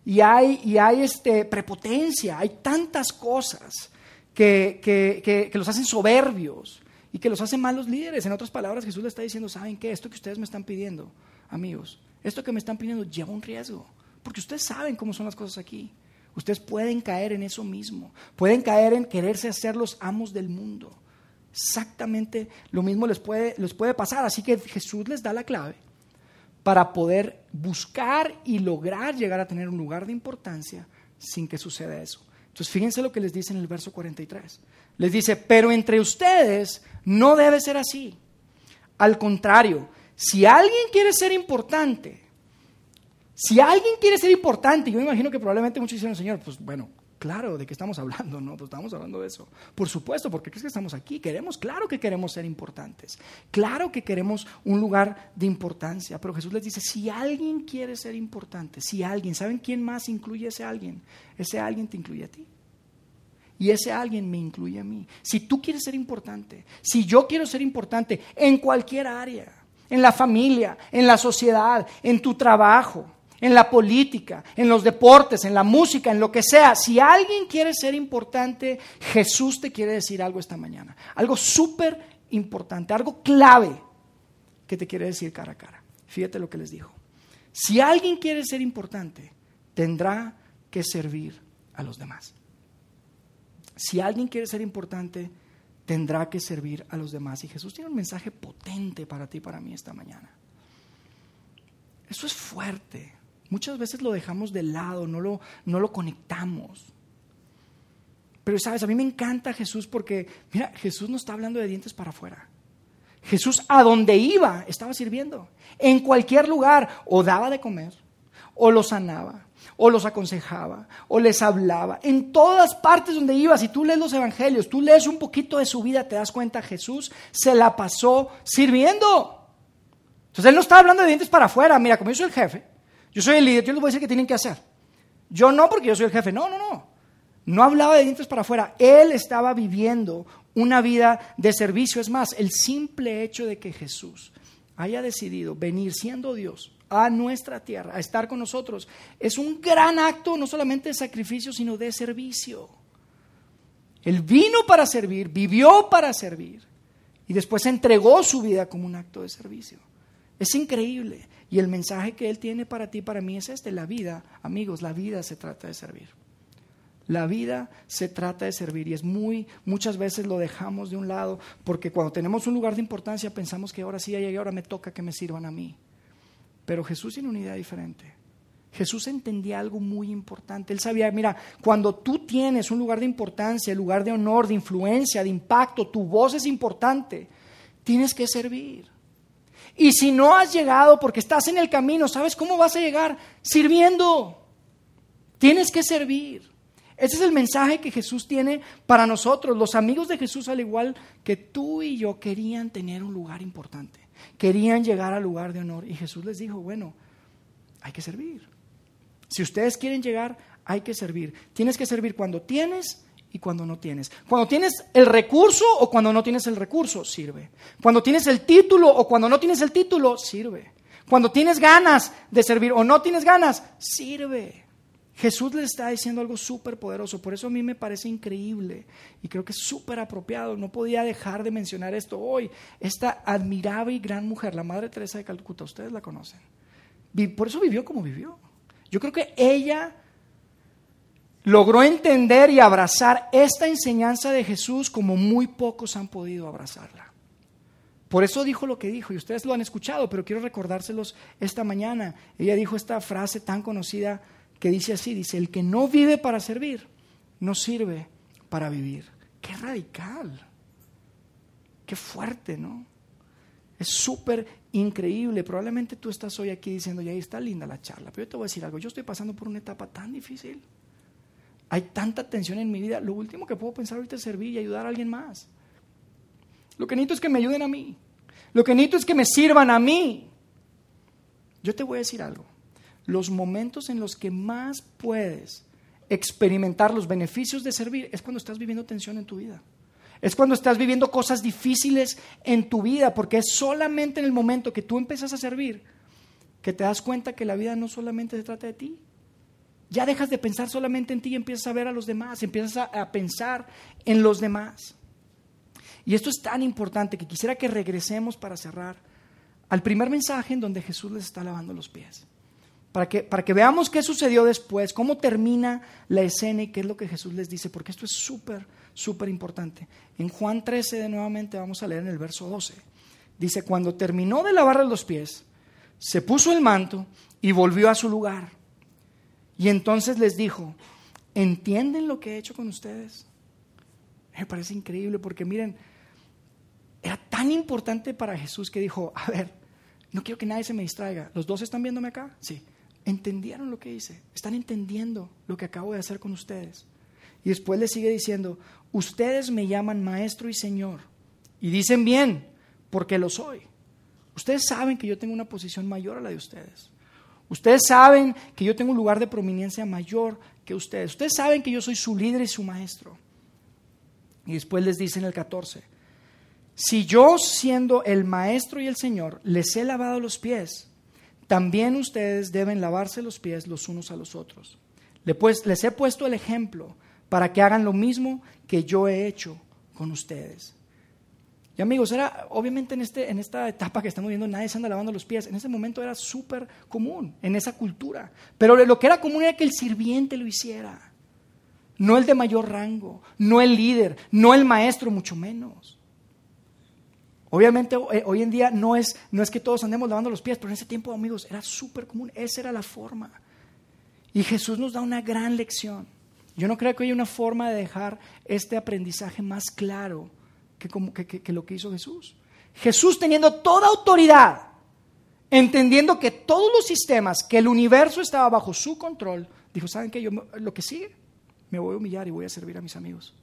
y hay, y hay este, prepotencia, hay tantas cosas que, que, que los hacen soberbios y que los hacen malos líderes. En otras palabras, Jesús le está diciendo, ¿saben qué? Esto que ustedes me están pidiendo amigos, esto que me están pidiendo lleva un riesgo, porque ustedes saben cómo son las cosas aquí. Ustedes pueden caer en eso mismo, pueden caer en quererse hacer los amos del mundo. Exactamente lo mismo les puede, les puede pasar, así que Jesús les da la clave para poder buscar y lograr llegar a tener un lugar de importancia sin que suceda eso. Entonces fíjense lo que les dice en el verso 43. Les dice, pero entre ustedes no debe ser así. Al contrario, si alguien quiere ser importante, si alguien quiere ser importante, yo me imagino que probablemente muchos dicen, Señor, pues bueno, claro, ¿de qué estamos hablando? No, pues estamos hablando de eso. Por supuesto, porque crees que estamos aquí. Queremos, claro que queremos ser importantes. Claro que queremos un lugar de importancia. Pero Jesús les dice, si alguien quiere ser importante, si alguien, ¿saben quién más incluye a ese alguien? Ese alguien te incluye a ti. Y ese alguien me incluye a mí. Si tú quieres ser importante, si yo quiero ser importante en cualquier área, en la familia, en la sociedad, en tu trabajo, en la política, en los deportes, en la música, en lo que sea. Si alguien quiere ser importante, Jesús te quiere decir algo esta mañana. Algo súper importante, algo clave que te quiere decir cara a cara. Fíjate lo que les dijo. Si alguien quiere ser importante, tendrá que servir a los demás. Si alguien quiere ser importante, tendrá que servir a los demás. Y Jesús tiene un mensaje potente para ti y para mí esta mañana. Eso es fuerte. Muchas veces lo dejamos de lado, no lo, no lo conectamos. Pero sabes, a mí me encanta Jesús porque, mira, Jesús no está hablando de dientes para afuera. Jesús a donde iba estaba sirviendo. En cualquier lugar o daba de comer, o lo sanaba, o los aconsejaba, o les hablaba. En todas partes donde iba, si tú lees los evangelios, tú lees un poquito de su vida, te das cuenta, Jesús se la pasó sirviendo. Entonces él no estaba hablando de dientes para afuera, mira, como yo soy el jefe, yo soy el líder, yo les voy a decir qué tienen que hacer. Yo no porque yo soy el jefe, no, no, no. No hablaba de dientes para afuera, él estaba viviendo una vida de servicio. Es más, el simple hecho de que Jesús haya decidido venir siendo Dios a nuestra tierra, a estar con nosotros, es un gran acto no solamente de sacrificio, sino de servicio. Él vino para servir, vivió para servir y después entregó su vida como un acto de servicio. Es increíble. Y el mensaje que Él tiene para ti, para mí, es este. La vida, amigos, la vida se trata de servir. La vida se trata de servir y es muy, muchas veces lo dejamos de un lado porque cuando tenemos un lugar de importancia pensamos que ahora sí llegué, ahora me toca que me sirvan a mí. Pero Jesús tiene una idea diferente. Jesús entendía algo muy importante. Él sabía, mira, cuando tú tienes un lugar de importancia, lugar de honor, de influencia, de impacto, tu voz es importante, tienes que servir. Y si no has llegado porque estás en el camino, ¿sabes cómo vas a llegar? Sirviendo. Tienes que servir. Ese es el mensaje que Jesús tiene para nosotros. Los amigos de Jesús, al igual que tú y yo, querían tener un lugar importante querían llegar al lugar de honor. Y Jesús les dijo, bueno, hay que servir. Si ustedes quieren llegar, hay que servir. Tienes que servir cuando tienes y cuando no tienes. Cuando tienes el recurso o cuando no tienes el recurso, sirve. Cuando tienes el título o cuando no tienes el título, sirve. Cuando tienes ganas de servir o no tienes ganas, sirve. Jesús le está diciendo algo súper poderoso, por eso a mí me parece increíble y creo que es súper apropiado. No podía dejar de mencionar esto hoy. Esta admirable y gran mujer, la Madre Teresa de Calcuta, ustedes la conocen. Por eso vivió como vivió. Yo creo que ella logró entender y abrazar esta enseñanza de Jesús como muy pocos han podido abrazarla. Por eso dijo lo que dijo, y ustedes lo han escuchado, pero quiero recordárselos esta mañana. Ella dijo esta frase tan conocida que dice así, dice, el que no vive para servir, no sirve para vivir. Qué radical, qué fuerte, ¿no? Es súper increíble. Probablemente tú estás hoy aquí diciendo, ya está linda la charla, pero yo te voy a decir algo, yo estoy pasando por una etapa tan difícil. Hay tanta tensión en mi vida. Lo último que puedo pensar ahorita es servir y ayudar a alguien más. Lo que necesito es que me ayuden a mí. Lo que necesito es que me sirvan a mí. Yo te voy a decir algo. Los momentos en los que más puedes experimentar los beneficios de servir es cuando estás viviendo tensión en tu vida. Es cuando estás viviendo cosas difíciles en tu vida, porque es solamente en el momento que tú empiezas a servir que te das cuenta que la vida no solamente se trata de ti. Ya dejas de pensar solamente en ti y empiezas a ver a los demás, empiezas a, a pensar en los demás. Y esto es tan importante que quisiera que regresemos para cerrar al primer mensaje en donde Jesús les está lavando los pies. Para que, para que veamos qué sucedió después, cómo termina la escena y qué es lo que Jesús les dice, porque esto es súper, súper importante. En Juan 13, de nuevamente vamos a leer en el verso 12. Dice, cuando terminó de lavarle los pies, se puso el manto y volvió a su lugar. Y entonces les dijo, ¿entienden lo que he hecho con ustedes? Me parece increíble porque miren, era tan importante para Jesús que dijo, a ver, no quiero que nadie se me distraiga. ¿Los dos están viéndome acá? Sí. ¿Entendieron lo que hice? ¿Están entendiendo lo que acabo de hacer con ustedes? Y después le sigue diciendo, ustedes me llaman maestro y señor. Y dicen bien, porque lo soy. Ustedes saben que yo tengo una posición mayor a la de ustedes. Ustedes saben que yo tengo un lugar de prominencia mayor que ustedes. Ustedes saben que yo soy su líder y su maestro. Y después les dice en el 14, si yo siendo el maestro y el Señor les he lavado los pies, también ustedes deben lavarse los pies los unos a los otros. Les he puesto el ejemplo para que hagan lo mismo que yo he hecho con ustedes. Y amigos, era obviamente en, este, esta etapa que estamos viendo, nadie se anda lavando los pies. En ese momento era súper común, en esa cultura. Pero lo que era común era que el sirviente lo hiciera. No el de mayor rango, no el líder, no el maestro, mucho menos. Obviamente eh, hoy en día no es, no es que todos andemos lavando los pies, pero en ese tiempo, amigos, era súper común, esa era la forma. Y Jesús nos da una gran lección. Yo no creo que haya una forma de dejar este aprendizaje más claro que, como, que, que lo que hizo Jesús. Jesús teniendo toda autoridad, entendiendo que todos los sistemas, que el universo estaba bajo su control, dijo, ¿saben qué? Yo, lo que sigue, me voy a humillar y voy a servir a mis amigos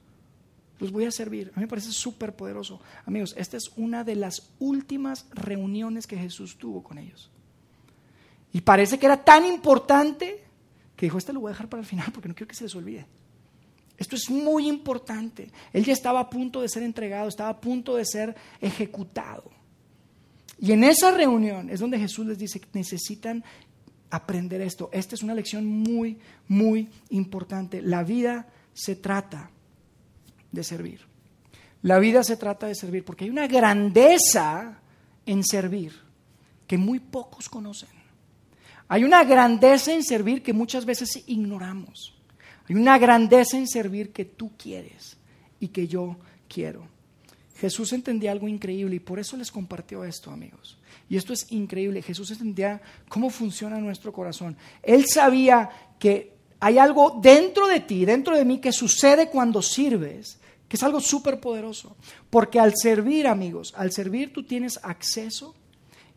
los voy a servir. A mí me parece súper poderoso. Amigos, esta es una de las últimas reuniones que Jesús tuvo con ellos. Y parece que era tan importante que dijo, este lo voy a dejar para el final porque no quiero que se les olvide. Esto es muy importante. Él ya estaba a punto de ser entregado, estaba a punto de ser ejecutado. Y en esa reunión es donde Jesús les dice que necesitan aprender esto. Esta es una lección muy, muy importante. La vida se trata de servir. La vida se trata de servir porque hay una grandeza en servir que muy pocos conocen. Hay una grandeza en servir que muchas veces ignoramos. Hay una grandeza en servir que tú quieres y que yo quiero. Jesús entendía algo increíble y por eso les compartió esto, amigos. Y esto es increíble. Jesús entendía cómo funciona nuestro corazón. Él sabía que hay algo dentro de ti, dentro de mí, que sucede cuando sirves que es algo súper poderoso. Porque al servir, amigos, al servir tú tienes acceso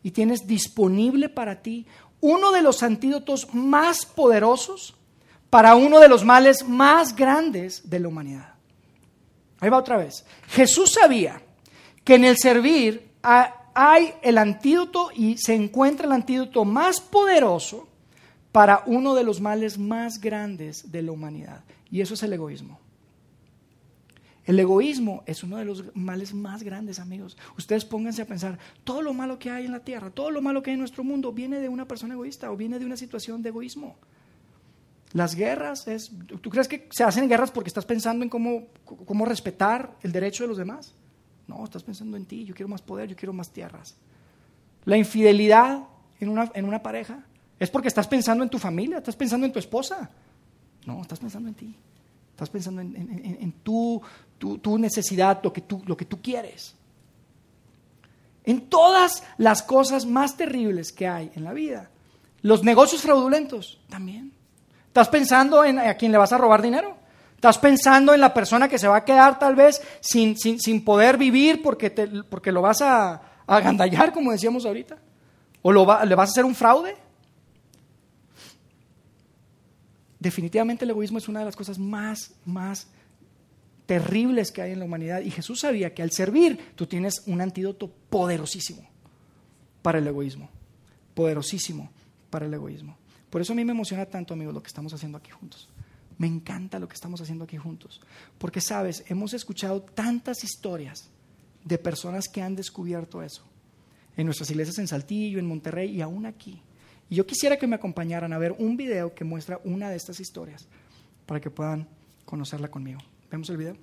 y tienes disponible para ti uno de los antídotos más poderosos para uno de los males más grandes de la humanidad. Ahí va otra vez. Jesús sabía que en el servir hay el antídoto y se encuentra el antídoto más poderoso para uno de los males más grandes de la humanidad. Y eso es el egoísmo. El egoísmo es uno de los males más grandes, amigos. Ustedes pónganse a pensar, todo lo malo que hay en la tierra, todo lo malo que hay en nuestro mundo viene de una persona egoísta o viene de una situación de egoísmo. Las guerras es, ¿tú crees que se hacen guerras porque estás pensando en cómo, cómo respetar el derecho de los demás? No, estás pensando en ti, yo quiero más poder, yo quiero más tierras. La infidelidad en una, en una pareja es porque estás pensando en tu familia, estás pensando en tu esposa. No, estás pensando en ti. Estás pensando en, tu, necesidad, lo que, tú, lo que tú quieres. En todas las cosas más terribles que hay en la vida. Los negocios fraudulentos también. ¿Estás pensando en a quién le vas a robar dinero? ¿Estás pensando en la persona que se va a quedar tal vez sin, sin, poder vivir porque, porque lo vas a, a agandallar, como decíamos ahorita? ¿O lo le vas a hacer un fraude? Definitivamente el egoísmo es una de las cosas más, más terribles que hay en la humanidad. Y Jesús sabía que al servir tú tienes un antídoto poderosísimo para el egoísmo. Poderosísimo para el egoísmo. Por eso a mí me emociona tanto, amigos, lo que estamos haciendo aquí juntos. Me encanta lo que estamos haciendo aquí juntos. Porque, sabes, hemos escuchado tantas historias de personas que han descubierto eso. En nuestras iglesias en Saltillo, en Monterrey y aún aquí. Y yo quisiera que me acompañaran a ver un video que muestra una de estas historias para que puedan conocerla conmigo. ¿Vemos el video?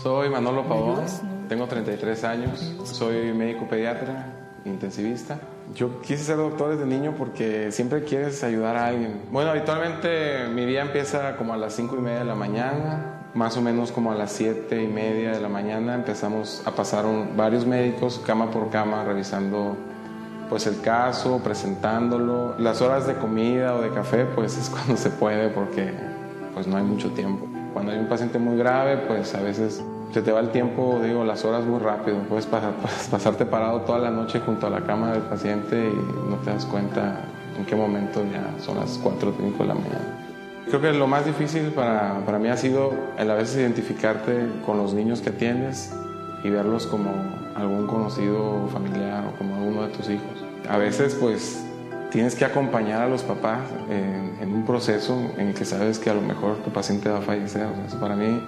Soy Manolo Pavón, tengo 33 años, soy médico pediatra, intensivista. Yo quise ser doctor desde niño porque siempre quieres ayudar a alguien. Bueno, habitualmente mi día empieza como a las 5 y media de la mañana, más o menos como a las 7 y media de la mañana empezamos a pasar varios médicos cama por cama revisando pues el caso, presentándolo. Las horas de comida o de café pues es cuando se puede porque pues no hay mucho tiempo. Cuando hay un paciente muy grave pues a veces se te va el tiempo, digo, las horas muy rápido. Puedes, pasar, [LAUGHS] pasarte parado toda la noche junto a la cama del paciente y no te das cuenta en qué momento ya son las 4 o 5 de la mañana. Creo que lo más difícil para, para mí ha sido el a veces identificarte con los niños que atiendes y verlos como algún conocido familiar o como uno de tus hijos. A veces pues tienes que acompañar a los papás en, un proceso en el que sabes que a lo mejor tu paciente va a fallecer. para mí,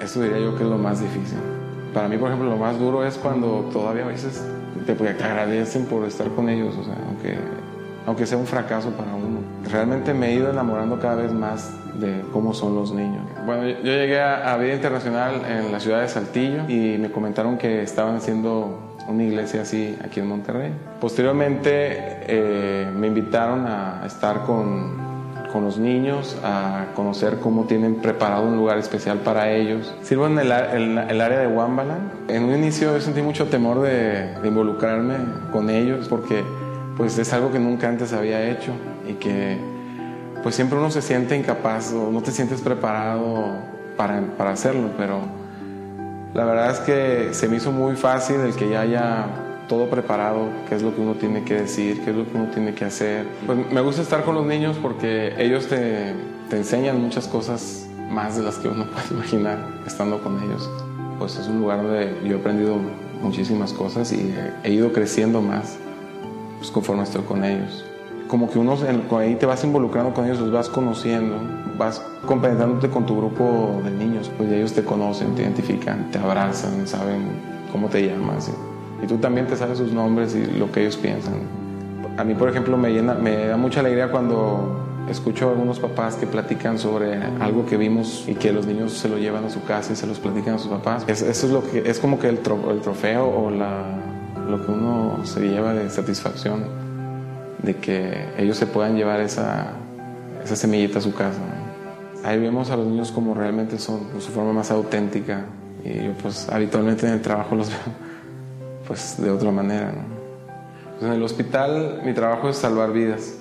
eso diría yo que es lo más difícil. Para mí, por ejemplo, lo más duro es cuando todavía a veces te, te agradecen por estar con ellos, o sea, aunque, aunque sea un fracaso para uno. Realmente me he ido enamorando cada vez más de cómo son los niños. Bueno, yo, llegué a, Vida Internacional en la ciudad de Saltillo y me comentaron que estaban haciendo una iglesia así aquí en Monterrey. Posteriormente eh, me invitaron a estar con, con, los niños, a conocer cómo tienen preparado un lugar especial para ellos. Sirvo en el, el, área de Wambalan. En un inicio sentí mucho temor de, de involucrarme con ellos porque pues es algo que nunca antes había hecho y que pues siempre uno se siente incapaz o no te sientes preparado para, para hacerlo, pero la verdad es que se me hizo muy fácil el que ya haya todo preparado, qué es lo que uno tiene que decir, qué es lo que uno tiene que hacer. Pues me gusta estar con los niños porque ellos te, te enseñan muchas cosas más de las que uno [LAUGHS] puede imaginar estando con ellos. Pues es un lugar donde yo he aprendido muchísimas cosas y he, ido creciendo más pues, conforme estoy con ellos como que uno ahí te vas involucrando con ellos, los vas conociendo, vas compenetrándote con tu grupo de niños, pues ellos te conocen, te identifican, te abrazan, saben cómo te llamas y, tú también te sabes sus nombres y lo que ellos piensan. A mí, por ejemplo, me, llena, me da mucha alegría cuando escucho a algunos papás que platican sobre algo que vimos y que los niños se lo llevan a su casa y se los platican a sus papás. eso es lo que es como que el, el trofeo o la, lo que uno se lleva de satisfacción de que ellos se puedan llevar esa, semillita a su casa. Ahí vemos a los niños como realmente son, con su forma más auténtica. Y yo pues habitualmente en el trabajo los [LAUGHS] veo pues de otra manera. Pues, en el hospital mi trabajo es salvar vidas,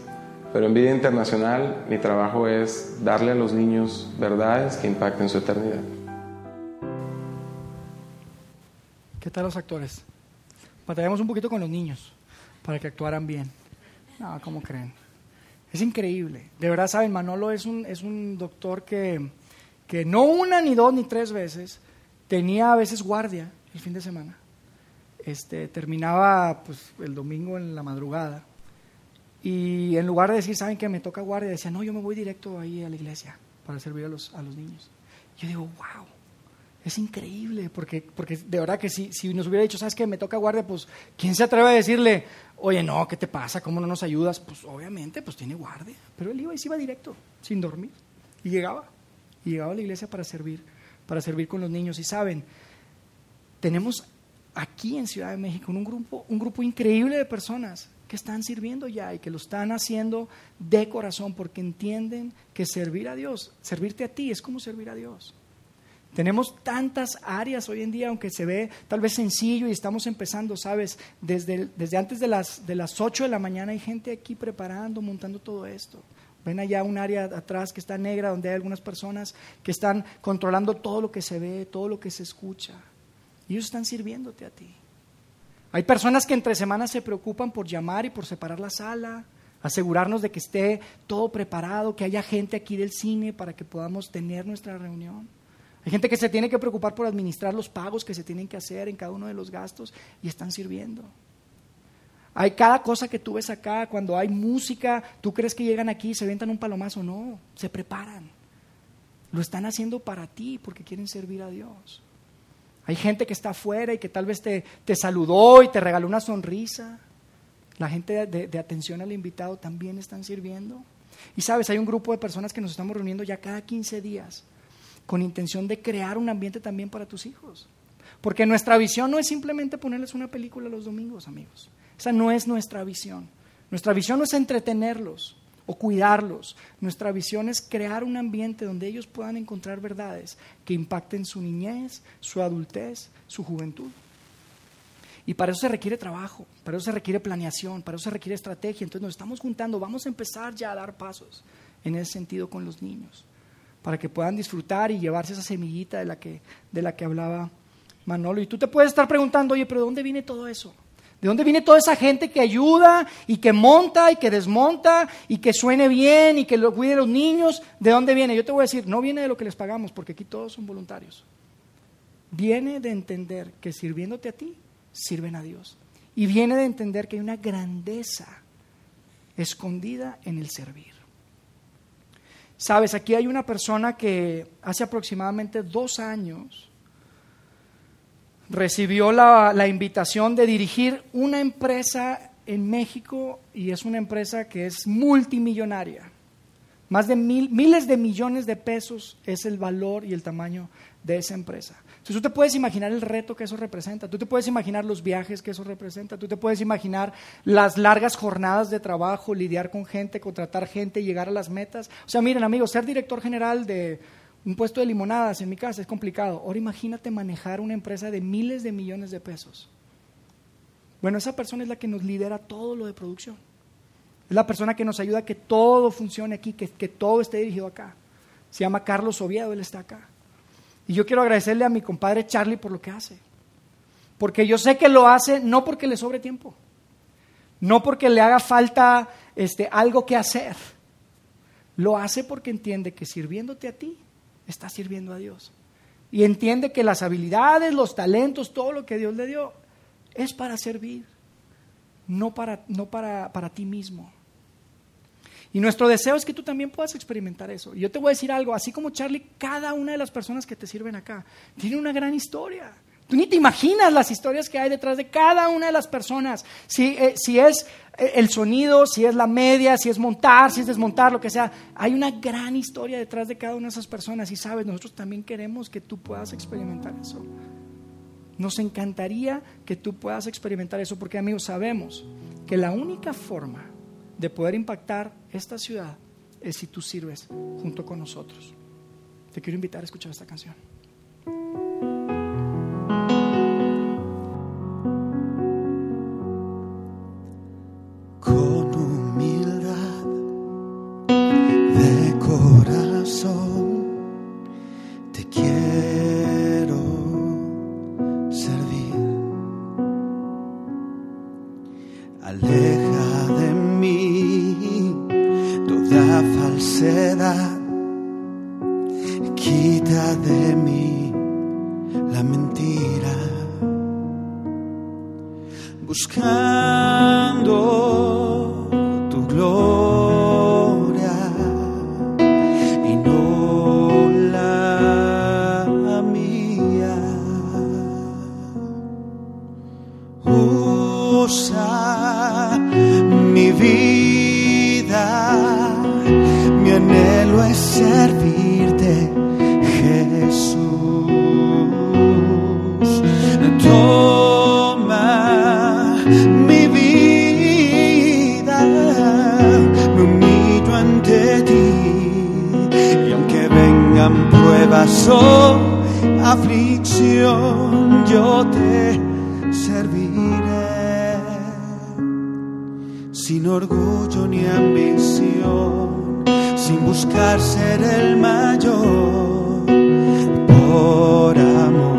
pero en vida internacional mi trabajo es darle a los niños verdades que impacten su eternidad. ¿Qué tal los actores? Batallamos un poquito con los niños para que actuaran bien. No, ¿cómo creen? Es increíble. De verdad, saben, Manolo es un, es un doctor que, que no una, ni dos, ni tres veces tenía a veces guardia el fin de semana. Este, terminaba pues, el domingo en la madrugada. Y en lugar de decir, ¿saben que me toca guardia? Decía, no, yo me voy directo ahí a la iglesia para servir a los, a los niños. Yo digo, wow, es increíble, porque, porque de verdad que si, si nos hubiera dicho, ¿sabes qué? Me toca guardia, pues, ¿quién se atreve a decirle, oye, no, ¿qué te pasa? ¿Cómo no nos ayudas? Pues obviamente, pues tiene guardia. Pero él iba y se iba directo, sin dormir. Y llegaba. Y llegaba a la iglesia para servir, para servir con los niños. Y saben, tenemos aquí en Ciudad de México un grupo, un grupo increíble de personas que están sirviendo ya y que lo están haciendo de corazón porque entienden que servir a Dios, servirte a ti es como servir a Dios. Tenemos tantas áreas hoy en día, aunque se ve tal vez sencillo y estamos empezando, ¿sabes? Desde, desde antes de las, de las 8 de la mañana hay gente aquí preparando, montando todo esto. Ven allá un área atrás que está negra, donde hay algunas personas que están controlando todo lo que se ve, todo lo que se escucha. Y ellos están sirviéndote a ti. Hay personas que entre semanas se preocupan por llamar y por separar la sala, asegurarnos de que esté todo preparado, que haya gente aquí del cine para que podamos tener nuestra reunión. Hay gente que se tiene que preocupar por administrar los pagos que se tienen que hacer en cada uno de los gastos y están sirviendo. Hay cada cosa que tú ves acá, cuando hay música, tú crees que llegan aquí y se ventan un palomazo. No, se preparan. Lo están haciendo para ti porque quieren servir a Dios. Hay gente que está afuera y que tal vez te, te saludó y te regaló una sonrisa. La gente de, de atención al invitado también están sirviendo. Y sabes, hay un grupo de personas que nos estamos reuniendo ya cada 15 días con intención de crear un ambiente también para tus hijos. Porque nuestra visión no es simplemente ponerles una película los domingos, amigos. Esa no es nuestra visión. Nuestra visión no es entretenerlos o cuidarlos. Nuestra visión es crear un ambiente donde ellos puedan encontrar verdades que impacten su niñez, su adultez, su juventud. Y para eso se requiere trabajo, para eso se requiere planeación, para eso se requiere estrategia. Entonces nos estamos juntando, vamos a empezar ya a dar pasos en ese sentido con los niños para que puedan disfrutar y llevarse esa semillita de la que, de la que hablaba Manolo. Y tú te puedes estar preguntando, oye, pero ¿de dónde viene todo eso? ¿De dónde viene toda esa gente que ayuda y que monta y que desmonta y que suene bien y que lo cuide los niños? ¿De dónde viene? Yo te voy a decir, no viene de lo que les pagamos, porque aquí todos son voluntarios. Viene de entender que sirviéndote a ti, sirven a Dios. Y viene de entender que hay una grandeza escondida en el servir. Sabes, aquí hay una persona que hace aproximadamente dos años recibió la, invitación de dirigir una empresa en México y es una empresa que es multimillonaria. Más de miles de millones de pesos es el valor y el tamaño de esa empresa. Entonces tú te puedes imaginar el reto que eso representa, tú te puedes imaginar los viajes que eso representa, tú te puedes imaginar las largas jornadas de trabajo, lidiar con gente, contratar gente, llegar a las metas. O sea, miren amigos, ser director general de un puesto de limonadas en mi casa es complicado. Ahora imagínate manejar una empresa de miles de millones de pesos. Bueno, esa persona es la que nos lidera todo lo de producción. Es la persona que nos ayuda a que todo funcione aquí, que, que todo esté dirigido acá. Se llama Carlos Oviedo, él está acá. Y yo quiero agradecerle a mi compadre Charlie por lo que hace. Porque yo sé que lo hace no porque le sobre tiempo, no porque le haga falta este, algo que hacer. Lo hace porque entiende que sirviéndote a ti, está sirviendo a Dios. Y entiende que las habilidades, los talentos, todo lo que Dios le dio, es para servir, no para, no para, para ti mismo. Y nuestro deseo es que tú también puedas experimentar eso. Y yo te voy a decir algo, así como Charlie, cada una de las personas que te sirven acá tiene una gran historia. Tú ni te imaginas las historias que hay detrás de cada una de las personas. Si, eh, si es eh, el sonido, si es la media, si es montar, si es desmontar, lo que sea. Hay una gran historia detrás de cada una de esas personas. Y sabes, nosotros también queremos que tú puedas experimentar eso. Nos encantaría que tú puedas experimentar eso porque amigos, sabemos que la única forma de poder impactar esta ciudad es si tú sirves junto con nosotros. Te quiero invitar a escuchar esta canción. Quita de mí la mentira, buscando tu gloria y no la mía. Usa mi vida, mi anhelo es ser causó aflicción, yo te serviré sin orgullo ni ambición, sin buscar ser el mayor por amor.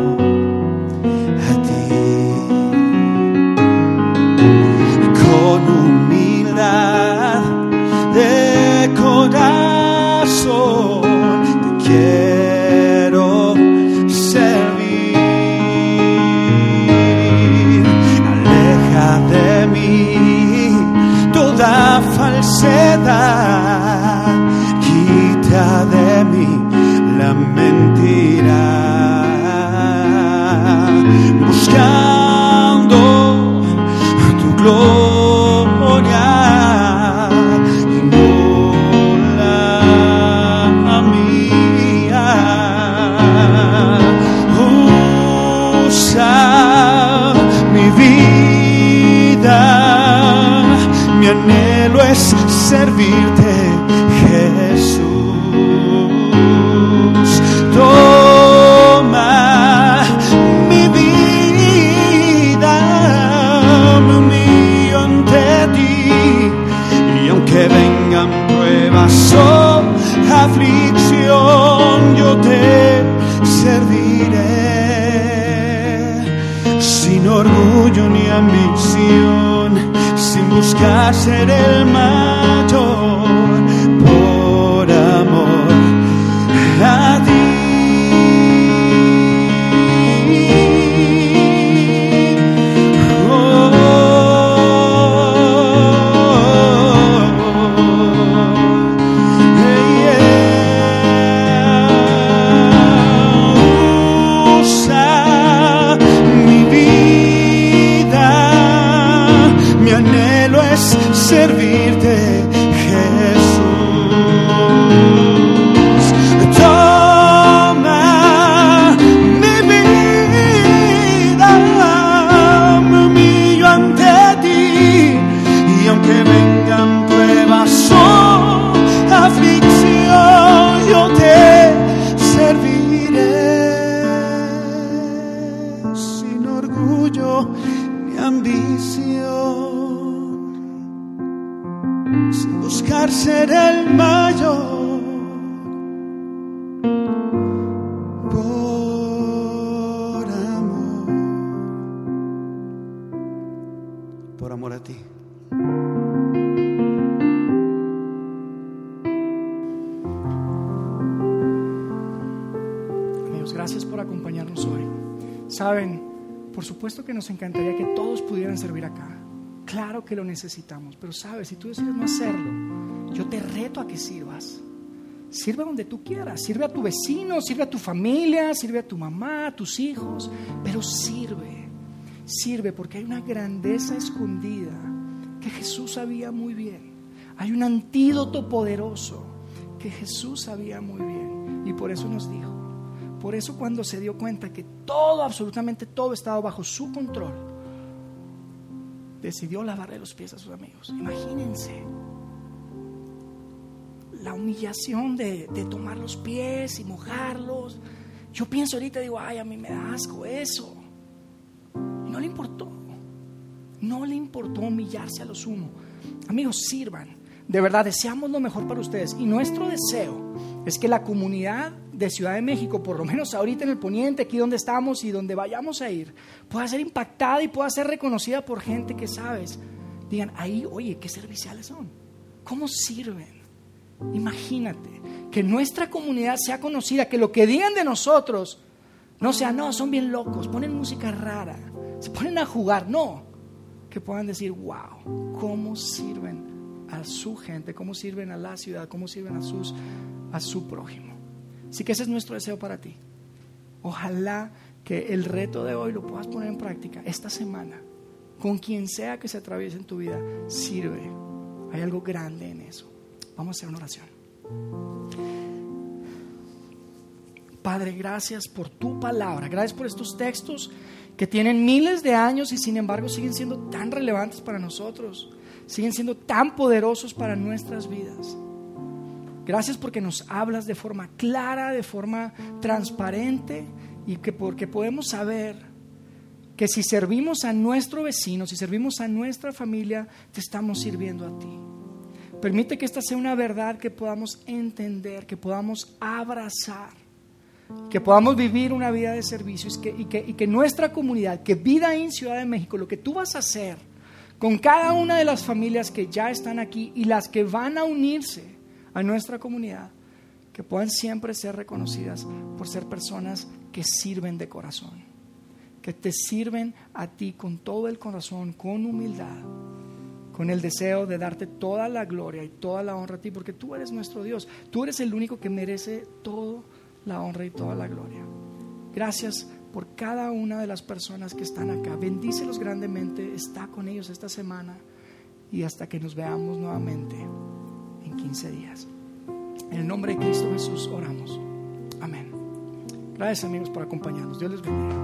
Supuesto que nos encantaría que todos pudieran servir acá. Claro que lo necesitamos, pero sabes, si tú decides no hacerlo, yo te reto a que sirvas. Sirve donde tú quieras, sirve a tu vecino, sirve a tu familia, sirve a tu mamá, a tus hijos, pero sirve, sirve porque hay una grandeza escondida que Jesús sabía muy bien. Hay un antídoto poderoso que Jesús sabía muy bien y por eso nos dijo, por eso cuando se dio cuenta que todo, absolutamente todo estaba bajo su control, decidió lavarle los pies a sus amigos. Imagínense la humillación de, de tomar los pies y mojarlos. Yo pienso ahorita, digo, ay, a mí me da asco eso. No le importó. No le importó humillarse a lo sumo. Amigos, sirvan. De verdad, deseamos lo mejor para ustedes. Y nuestro deseo es que la comunidad de Ciudad de México, por lo menos ahorita en el poniente, aquí donde estamos y donde vayamos a ir, pueda ser impactada y pueda ser reconocida por gente que sabes. Digan, ahí, oye, qué serviciales son. ¿Cómo sirven? Imagínate que nuestra comunidad sea conocida, que lo que digan de nosotros no sea, no, son bien locos, ponen música rara, se ponen a jugar, no. Que puedan decir, wow, cómo sirven a su gente, cómo sirven a la ciudad, cómo sirven a, sus, a su prójimo. Así que ese es nuestro deseo para ti. Ojalá que el reto de hoy lo puedas poner en práctica esta semana. Con quien sea que se atraviese en tu vida, sirve. Hay algo grande en eso. Vamos a hacer una oración. Padre, gracias por tu palabra. Gracias por estos textos que tienen miles de años y sin embargo siguen siendo tan relevantes para nosotros. Siguen siendo tan poderosos para nuestras vidas. Gracias porque nos hablas de forma clara, de forma transparente y que porque podemos saber que si servimos a nuestro vecino, si servimos a nuestra familia, te estamos sirviendo a ti. Permite que esta sea una verdad que podamos entender, que podamos abrazar, que podamos vivir una vida de servicio y que, y que, nuestra comunidad, que vida en Ciudad de México, lo que tú vas a hacer con cada una de las familias que ya están aquí y las que van a unirse a nuestra comunidad, que puedan siempre ser reconocidas por ser personas que sirven de corazón, que te sirven a ti con todo el corazón, con humildad con el deseo de darte toda la gloria y toda la honra a ti, porque tú eres nuestro Dios. Tú eres el único que merece toda la honra y toda la gloria. Gracias por cada una de las personas que están acá. Bendícelos grandemente. Está con ellos esta semana y hasta que nos veamos nuevamente en 15 días. En el nombre de Cristo Jesús oramos. Amén. Gracias amigos por acompañarnos. Dios les bendiga.